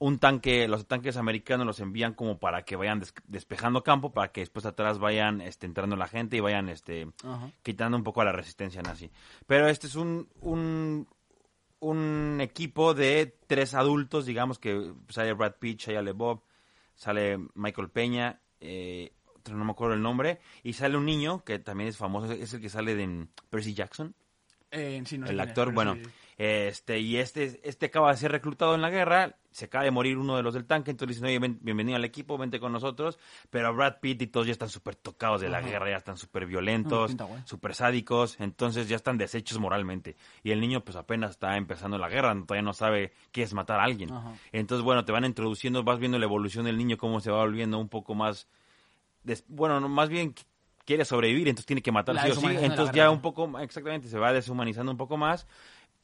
Speaker 6: un tanque, los tanques americanos los envían como para que vayan des- despejando campo, para que después atrás vayan este, entrando la gente y vayan este, quitando un poco la resistencia nazi. Pero este es un, un, un equipo de tres adultos, digamos que sale Brad Pitt, Shia LaBeouf, sale Michael Peña, eh, otro no me acuerdo el nombre, y sale un niño que también es famoso, es el que sale de Percy Jackson,
Speaker 7: Eh, sí, no
Speaker 6: el
Speaker 7: es,
Speaker 6: actor, bueno,
Speaker 7: sí, sí.
Speaker 6: Este y este este acaba de ser reclutado en la guerra, se acaba de morir uno de los del tanque, entonces dicen, oye, ven- bienvenido al equipo, vente con nosotros, pero Brad Pitt y todos ya están súper tocados de la guerra, ya están súper
Speaker 7: No,
Speaker 6: violentos,
Speaker 7: guay.
Speaker 6: súper sádicos, entonces ya están deshechos moralmente. Y el niño pues apenas está empezando la guerra, todavía no sabe qué es matar a alguien.
Speaker 7: Ajá.
Speaker 6: Entonces, bueno, te van introduciendo, vas viendo la evolución del niño, cómo se va volviendo un poco más, des- bueno, no, más bien qu- quiere sobrevivir, entonces tiene que matar sí o sí. Entonces ya un poco, exactamente, se va deshumanizando un poco más.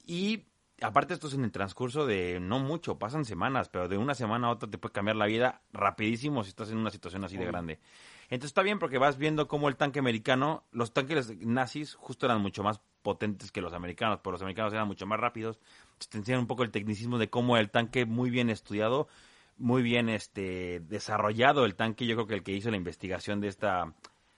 Speaker 6: Y aparte esto es en el transcurso de no mucho, pasan semanas, pero de una semana a otra te puede cambiar la vida rapidísimo si estás en una situación así de grande. Entonces está bien porque vas viendo cómo el tanque americano, los tanques nazis justo eran mucho más potentes que los americanos, pero los americanos eran mucho más rápidos. Entonces te enseñan un poco el tecnicismo de cómo el tanque muy bien estudiado, muy bien este desarrollado el tanque, yo creo que el que hizo la investigación de esta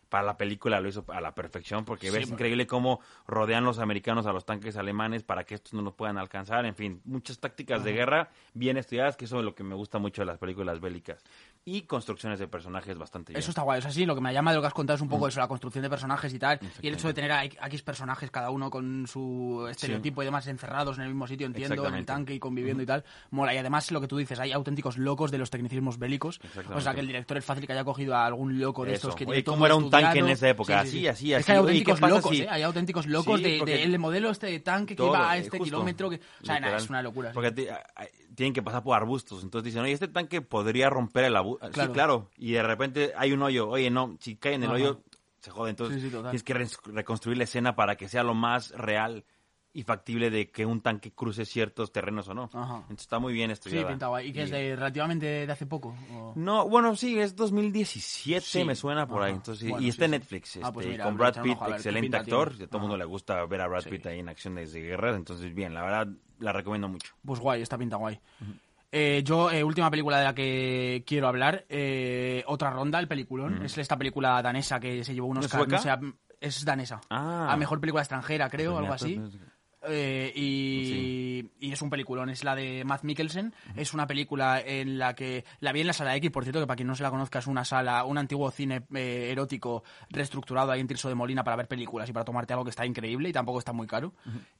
Speaker 6: para la película lo hizo a la perfección porque
Speaker 7: Sí,
Speaker 6: ves increíble cómo rodean los americanos a los tanques alemanes para que estos no los puedan alcanzar, en fin, muchas tácticas de guerra bien estudiadas, que eso es lo que me gusta mucho de las películas bélicas y construcciones de personajes bastante bien.
Speaker 7: Eso está guay, o sea, sí, lo que me llama de lo que has contado es un poco eso, la construcción de personajes y tal, y el hecho de tener a X personajes, cada uno con su estereotipo y demás, encerrados en el mismo sitio, entiendo, en el tanque y conviviendo y tal, mola. Y además, lo que tú dices, hay auténticos locos de los tecnicismos bélicos, o sea, que el director es fácil que haya cogido a algún loco de estos que
Speaker 6: Oye,
Speaker 7: tiene todo
Speaker 6: ¿cómo era un tanque en esa época? Así, así,
Speaker 7: Es
Speaker 6: así.
Speaker 7: que hay
Speaker 6: Oye, ¿qué
Speaker 7: auténticos locos,
Speaker 6: si-
Speaker 7: ¿eh? Hay auténticos locos
Speaker 6: Sí,
Speaker 7: de, el modelo este de tanque que iba a
Speaker 6: eh,
Speaker 7: este
Speaker 6: justo.
Speaker 7: kilómetro, que... O sea, nada, es una locura. sí.
Speaker 6: Porque tienen que pasar por arbustos. Entonces dicen, oye, este tanque podría romper el abuso.
Speaker 7: Claro.
Speaker 6: Sí, claro. Y de repente hay un hoyo. Oye, no, si cae en el
Speaker 7: Ajá.
Speaker 6: hoyo, se jode. Entonces
Speaker 7: Sí, sí, total.
Speaker 6: tienes que re- reconstruir la escena para que sea lo más real y factible de que un tanque cruce ciertos terrenos o no.
Speaker 7: Ajá.
Speaker 6: Entonces está muy bien
Speaker 7: Sí,
Speaker 6: estudiada.
Speaker 7: pinta guay. ¿Y que es de relativamente de hace poco? o-
Speaker 6: No, bueno, sí, es 2017,
Speaker 7: Sí.
Speaker 6: me suena por ahí. Entonces,
Speaker 7: Bueno,
Speaker 6: y
Speaker 7: sí,
Speaker 6: está en
Speaker 7: sí.
Speaker 6: Netflix,
Speaker 7: Ah, pues
Speaker 6: este,
Speaker 7: mira,
Speaker 6: con Brad Pitt,
Speaker 7: ver
Speaker 6: excelente actor. A todo el mundo le gusta ver a Brad
Speaker 7: Sí.
Speaker 6: Pitt ahí en acciones de guerra, entonces bien, la verdad la recomiendo mucho.
Speaker 7: Pues guay, esta pinta guay. Eh, yo, eh, última película de la que quiero hablar, eh, otra ronda, el peliculón. Es esta película danesa que se llevó unos
Speaker 6: ¿No es sueca?
Speaker 7: no sé, a- es danesa.
Speaker 6: Ah.
Speaker 7: A mejor película extranjera, creo,
Speaker 6: Pues
Speaker 7: algo así.
Speaker 6: Pues-
Speaker 7: Eh, y, y es un peliculón, es la de Matt Mikkelsen. Es una película en la que la vi en la sala X, por cierto, que para quien no se la conozca es una sala, un antiguo cine eh, erótico reestructurado ahí en Tirso de Molina para ver películas y para tomarte algo que está increíble y tampoco está muy caro.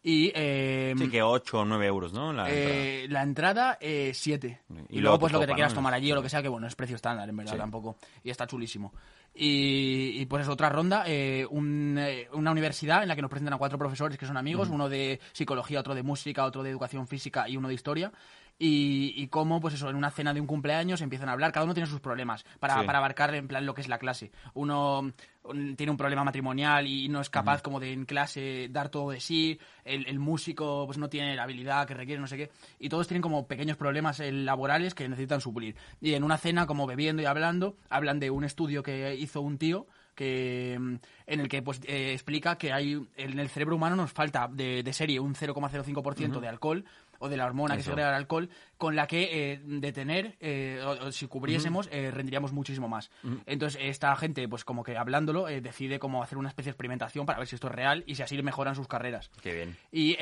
Speaker 7: Y eh,
Speaker 6: Sí, que 8 o 9 euros, ¿no? La entrada.
Speaker 7: eh, entrada, 7.
Speaker 6: Y
Speaker 7: Y,
Speaker 6: luego tu
Speaker 7: pues lo que te quieras
Speaker 6: ¿no?
Speaker 7: tomar allí o lo que sea, que bueno, es precio estándar, en verdad,
Speaker 6: Sí.
Speaker 7: tampoco. Y está chulísimo. Y, y, pues es otra ronda, eh, un, eh, una universidad en la que nos presentan a cuatro profesores que son amigos, uno de psicología, otro de música, otro de educación física y uno de historia. Y, y cómo, pues eso, en una cena de un cumpleaños empiezan a hablar, cada uno tiene sus problemas para,
Speaker 6: Sí.
Speaker 7: para abarcar en plan lo que es la clase. Uno tiene un problema matrimonial y no es capaz como de en clase dar todo de sí, el, el músico pues no tiene la habilidad que requiere, no sé qué, y todos tienen como pequeños problemas eh, laborales que necesitan suplir. Y en una cena, como bebiendo y hablando, hablan de un estudio que hizo un tío que mm, en el que pues eh, explica que hay en el cerebro humano nos falta de, de serie un 0,05% de alcohol o de la hormona que
Speaker 6: Eso.
Speaker 7: segrega el alcohol, con la que eh, detener, eh, o, o si cubriésemos, eh, rendiríamos muchísimo más. Entonces, esta gente, pues como que hablándolo, eh, decide como hacer una especie de experimentación para ver si esto es real y si así mejoran sus carreras.
Speaker 6: Qué bien.
Speaker 7: Y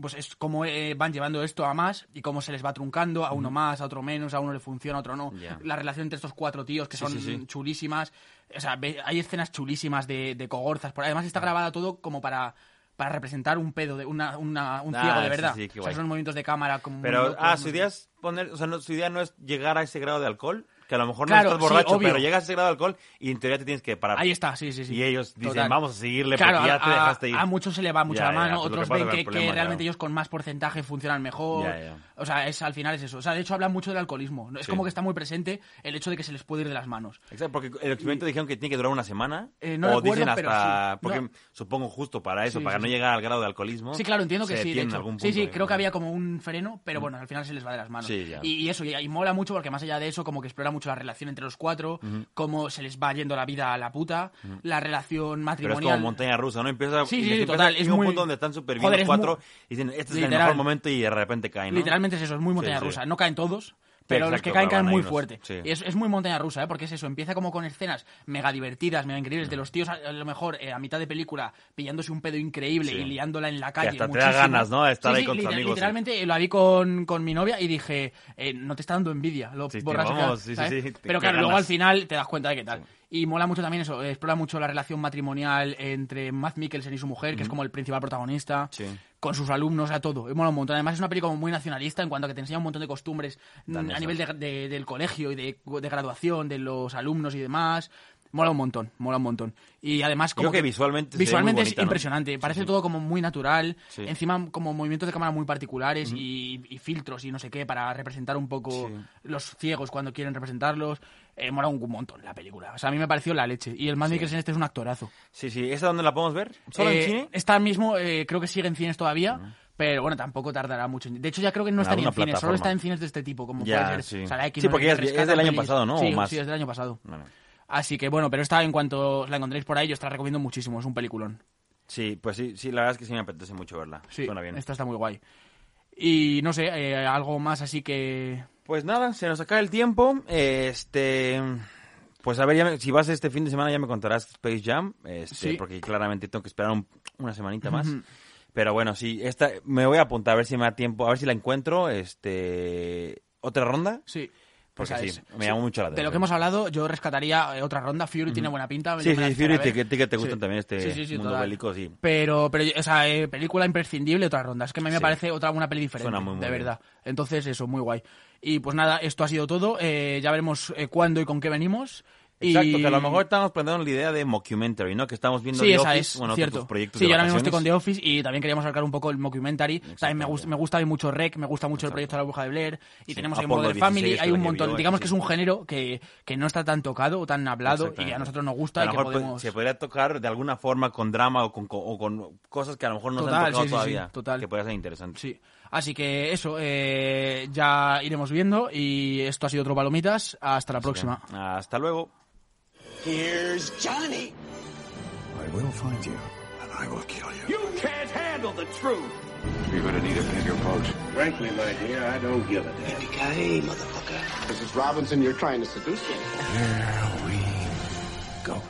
Speaker 7: pues es como van llevando esto a más y cómo se les va truncando, a uno más, a otro menos, a uno le funciona, a otro no. La relación entre estos cuatro tíos que
Speaker 6: Sí,
Speaker 7: son
Speaker 6: sí, sí.
Speaker 7: chulísimas. O sea, hay escenas chulísimas de, de cogorzas. Además está grabada todo como para, para representar un pedo, de una, una- un
Speaker 6: Ah,
Speaker 7: ciego de
Speaker 6: sí,
Speaker 7: verdad.
Speaker 6: sí, qué
Speaker 7: o sea, son movimientos de cámara como
Speaker 6: Pero,
Speaker 7: locos,
Speaker 6: ah, su idea es poner, o sea, no, su idea no es llegar a ese grado de alcohol, que a lo mejor
Speaker 7: Claro,
Speaker 6: no estás borracho, pero llegas a ese grado de alcohol y en teoría te tienes que parar.
Speaker 7: Ahí está, sí, sí, sí.
Speaker 6: Y ellos dicen,
Speaker 7: Total.
Speaker 6: vamos a seguirle
Speaker 7: Claro,
Speaker 6: porque ya
Speaker 7: a,
Speaker 6: te dejaste ir.
Speaker 7: a muchos se le va mucho
Speaker 6: Ya,
Speaker 7: la mano,
Speaker 6: pues
Speaker 7: otros
Speaker 6: que
Speaker 7: ven que, realmente
Speaker 6: claro.
Speaker 7: ellos con más porcentaje funcionan mejor.
Speaker 6: Ya.
Speaker 7: O sea, es, al final es eso. O sea, de hecho hablan mucho del alcoholismo. Es
Speaker 6: Sí.
Speaker 7: como que está muy presente el hecho de que se les puede ir de las manos.
Speaker 6: Exacto, porque el experimento dijeron que tiene que durar una semana.
Speaker 7: Eh, no
Speaker 6: o
Speaker 7: recuerdo,
Speaker 6: dicen hasta,
Speaker 7: sí.
Speaker 6: porque
Speaker 7: No.
Speaker 6: supongo justo para eso, para no llegar al grado de alcoholismo.
Speaker 7: Sí, claro, entiendo que sí, sí, sí, creo que había como un freno, pero bueno, al final se les va de las manos. Y, eso, y, mola mucho porque más allá de eso, como que explora mucho la relación entre los cuatro, cómo se les va yendo la vida a la puta, la relación
Speaker 6: Pero es
Speaker 7: matrimonial.
Speaker 6: como montaña rusa, ¿no? Empieza,
Speaker 7: Sí, sí, sí, total, es
Speaker 6: un
Speaker 7: muy-
Speaker 6: punto donde están súper bien los cuatro
Speaker 7: muy-
Speaker 6: y dicen, este es el mejor momento y de repente caen, ¿no?
Speaker 7: Literalmente es eso, es muy montaña
Speaker 6: sí.
Speaker 7: rusa. No caen todos, pero los
Speaker 6: exacto,
Speaker 7: que caen caen muy
Speaker 6: unos-
Speaker 7: fuerte.
Speaker 6: sí.
Speaker 7: Y es, es muy montaña rusa, ¿eh? porque es eso, empieza como con escenas mega divertidas, mega increíbles,
Speaker 6: Mm.
Speaker 7: de los tíos a, a lo mejor eh, a mitad de película pillándose un pedo increíble
Speaker 6: Sí.
Speaker 7: y liándola en la calle.
Speaker 6: hasta te da ganas, ¿no? estar
Speaker 7: Sí,
Speaker 6: ahí con tus amigos.
Speaker 7: Literalmente eh, lo vi con, con mi novia y dije, eh, no te está dando envidia, lo borracho que
Speaker 6: vamos,
Speaker 7: Pero claro, luego al final te das cuenta de qué tal. Y mola mucho también eso, explora mucho la relación matrimonial entre Matt Mikkelsen y su mujer, que es como el principal protagonista
Speaker 6: Sí.
Speaker 7: con sus alumnos, a todo. Y mola un montón. Además es una película muy nacionalista en cuanto a que te enseña un montón de costumbres mm, a nivel de, de- del colegio y de, de graduación, de los alumnos y demás. Mola un montón, mola un montón. Y además como
Speaker 6: Creo que visualmente
Speaker 7: visualmente es
Speaker 6: bonita, ¿no?
Speaker 7: impresionante. Parece todo como muy natural.
Speaker 6: Sí.
Speaker 7: Encima como movimientos de cámara muy particulares y, y filtros y no sé qué para representar un poco los ciegos cuando quieren representarlos. Eh, mola un montón la película. O sea, a mí me pareció la leche. Y el Matt Mikkelsen este es un actorazo.
Speaker 6: Sí, sí. ¿Esa dónde la podemos ver? ¿Solo
Speaker 7: Eh,
Speaker 6: en cine?
Speaker 7: Esta mismo, eh, creo que sigue en cines todavía. Pero bueno, tampoco tardará mucho. De hecho, ya creo que no está ni en cines, solo está en cines de este tipo, como
Speaker 6: Ya,
Speaker 7: puede ser.
Speaker 6: sí.
Speaker 7: o sea, la X
Speaker 6: Sí, porque
Speaker 7: que
Speaker 6: es- del año pasado, ¿no?
Speaker 7: Sí,
Speaker 6: O más.
Speaker 7: sí, es del año pasado.
Speaker 6: Bueno.
Speaker 7: Así que bueno, pero esta en cuanto la encontréis por ahí, yo os la recomiendo muchísimo, es un peliculón.
Speaker 6: Sí, pues sí, sí, la verdad es que sí me apetece mucho verla.
Speaker 7: Sí,
Speaker 6: Suena bien.
Speaker 7: esta está muy guay. Y no sé, eh, algo más así que...
Speaker 6: Pues nada, se nos acaba el tiempo. Este. Pues a ver, ya me- si vas este fin de semana ya me contarás Space Jam. Este,
Speaker 7: Sí.
Speaker 6: Porque claramente tengo que esperar un- una semanita más. Pero bueno, sí, esta me voy a apuntar a ver si me da tiempo, a ver si la encuentro. Este. ¿Otra ronda?
Speaker 7: Sí.
Speaker 6: Porque sí,
Speaker 7: es.
Speaker 6: me llamó mucho la
Speaker 7: De lo
Speaker 6: atención.
Speaker 7: que hemos hablado, yo rescataría eh, otra ronda. Fury tiene buena pinta.
Speaker 6: Sí, sí, Fury, que, que te gustan
Speaker 7: Sí.
Speaker 6: también este
Speaker 7: Sí, sí, sí,
Speaker 6: mundo
Speaker 7: total.
Speaker 6: bélico, sí.
Speaker 7: Pero, pero, o sea, eh, película imprescindible, otra ronda. Es que a mí me
Speaker 6: Sí.
Speaker 7: parece otra una peli diferente,
Speaker 6: Suena muy, muy
Speaker 7: de
Speaker 6: bien.
Speaker 7: verdad. Entonces, eso, muy guay. Y pues nada, esto ha sido todo. Eh, ya veremos eh, cuándo y con qué venimos. Y-
Speaker 6: Exacto, que a lo mejor estamos planteando la idea de mockumentary, ¿no? Que estamos viendo
Speaker 7: Sí,
Speaker 6: The
Speaker 7: esa
Speaker 6: Office,
Speaker 7: es,
Speaker 6: bueno,
Speaker 7: cierto.
Speaker 6: proyectos
Speaker 7: sí,
Speaker 6: de
Speaker 7: yo ahora mismo estoy con The. Office y también queríamos sacar un poco el mockumentary. También me, gusta, me gusta bien mucho Rec, me gusta mucho el proyecto de la bruja de Blair. Y
Speaker 6: Sí,
Speaker 7: tenemos
Speaker 6: Apollo
Speaker 7: Modern Family,
Speaker 6: 16,
Speaker 7: hay un montón.
Speaker 6: vio,
Speaker 7: Digamos
Speaker 6: sí,
Speaker 7: que es un género que, que no está tan tocado o tan hablado y a nosotros nos gusta
Speaker 6: A
Speaker 7: y
Speaker 6: lo
Speaker 7: que
Speaker 6: mejor
Speaker 7: podemos...
Speaker 6: se podría tocar de alguna forma con drama o con, o con cosas que a lo mejor no se
Speaker 7: Total,
Speaker 6: han tocado todavía.
Speaker 7: total.
Speaker 6: Que podría ser interesante.
Speaker 7: Sí. Así que eso, eh, ya iremos viendo y esto ha sido otro Palomitas. Hasta la próxima.
Speaker 6: Hasta luego.
Speaker 2: Here's Johnny.
Speaker 1: I will find you, and I will kill you.
Speaker 2: You can't handle the truth.
Speaker 1: You're gonna need a bigger boat.
Speaker 3: Frankly, my dear, I don't give a damn.
Speaker 5: Yippee-ki-yay, motherfucker. Mrs. Robinson, you're trying to seduce me.
Speaker 1: Here we go.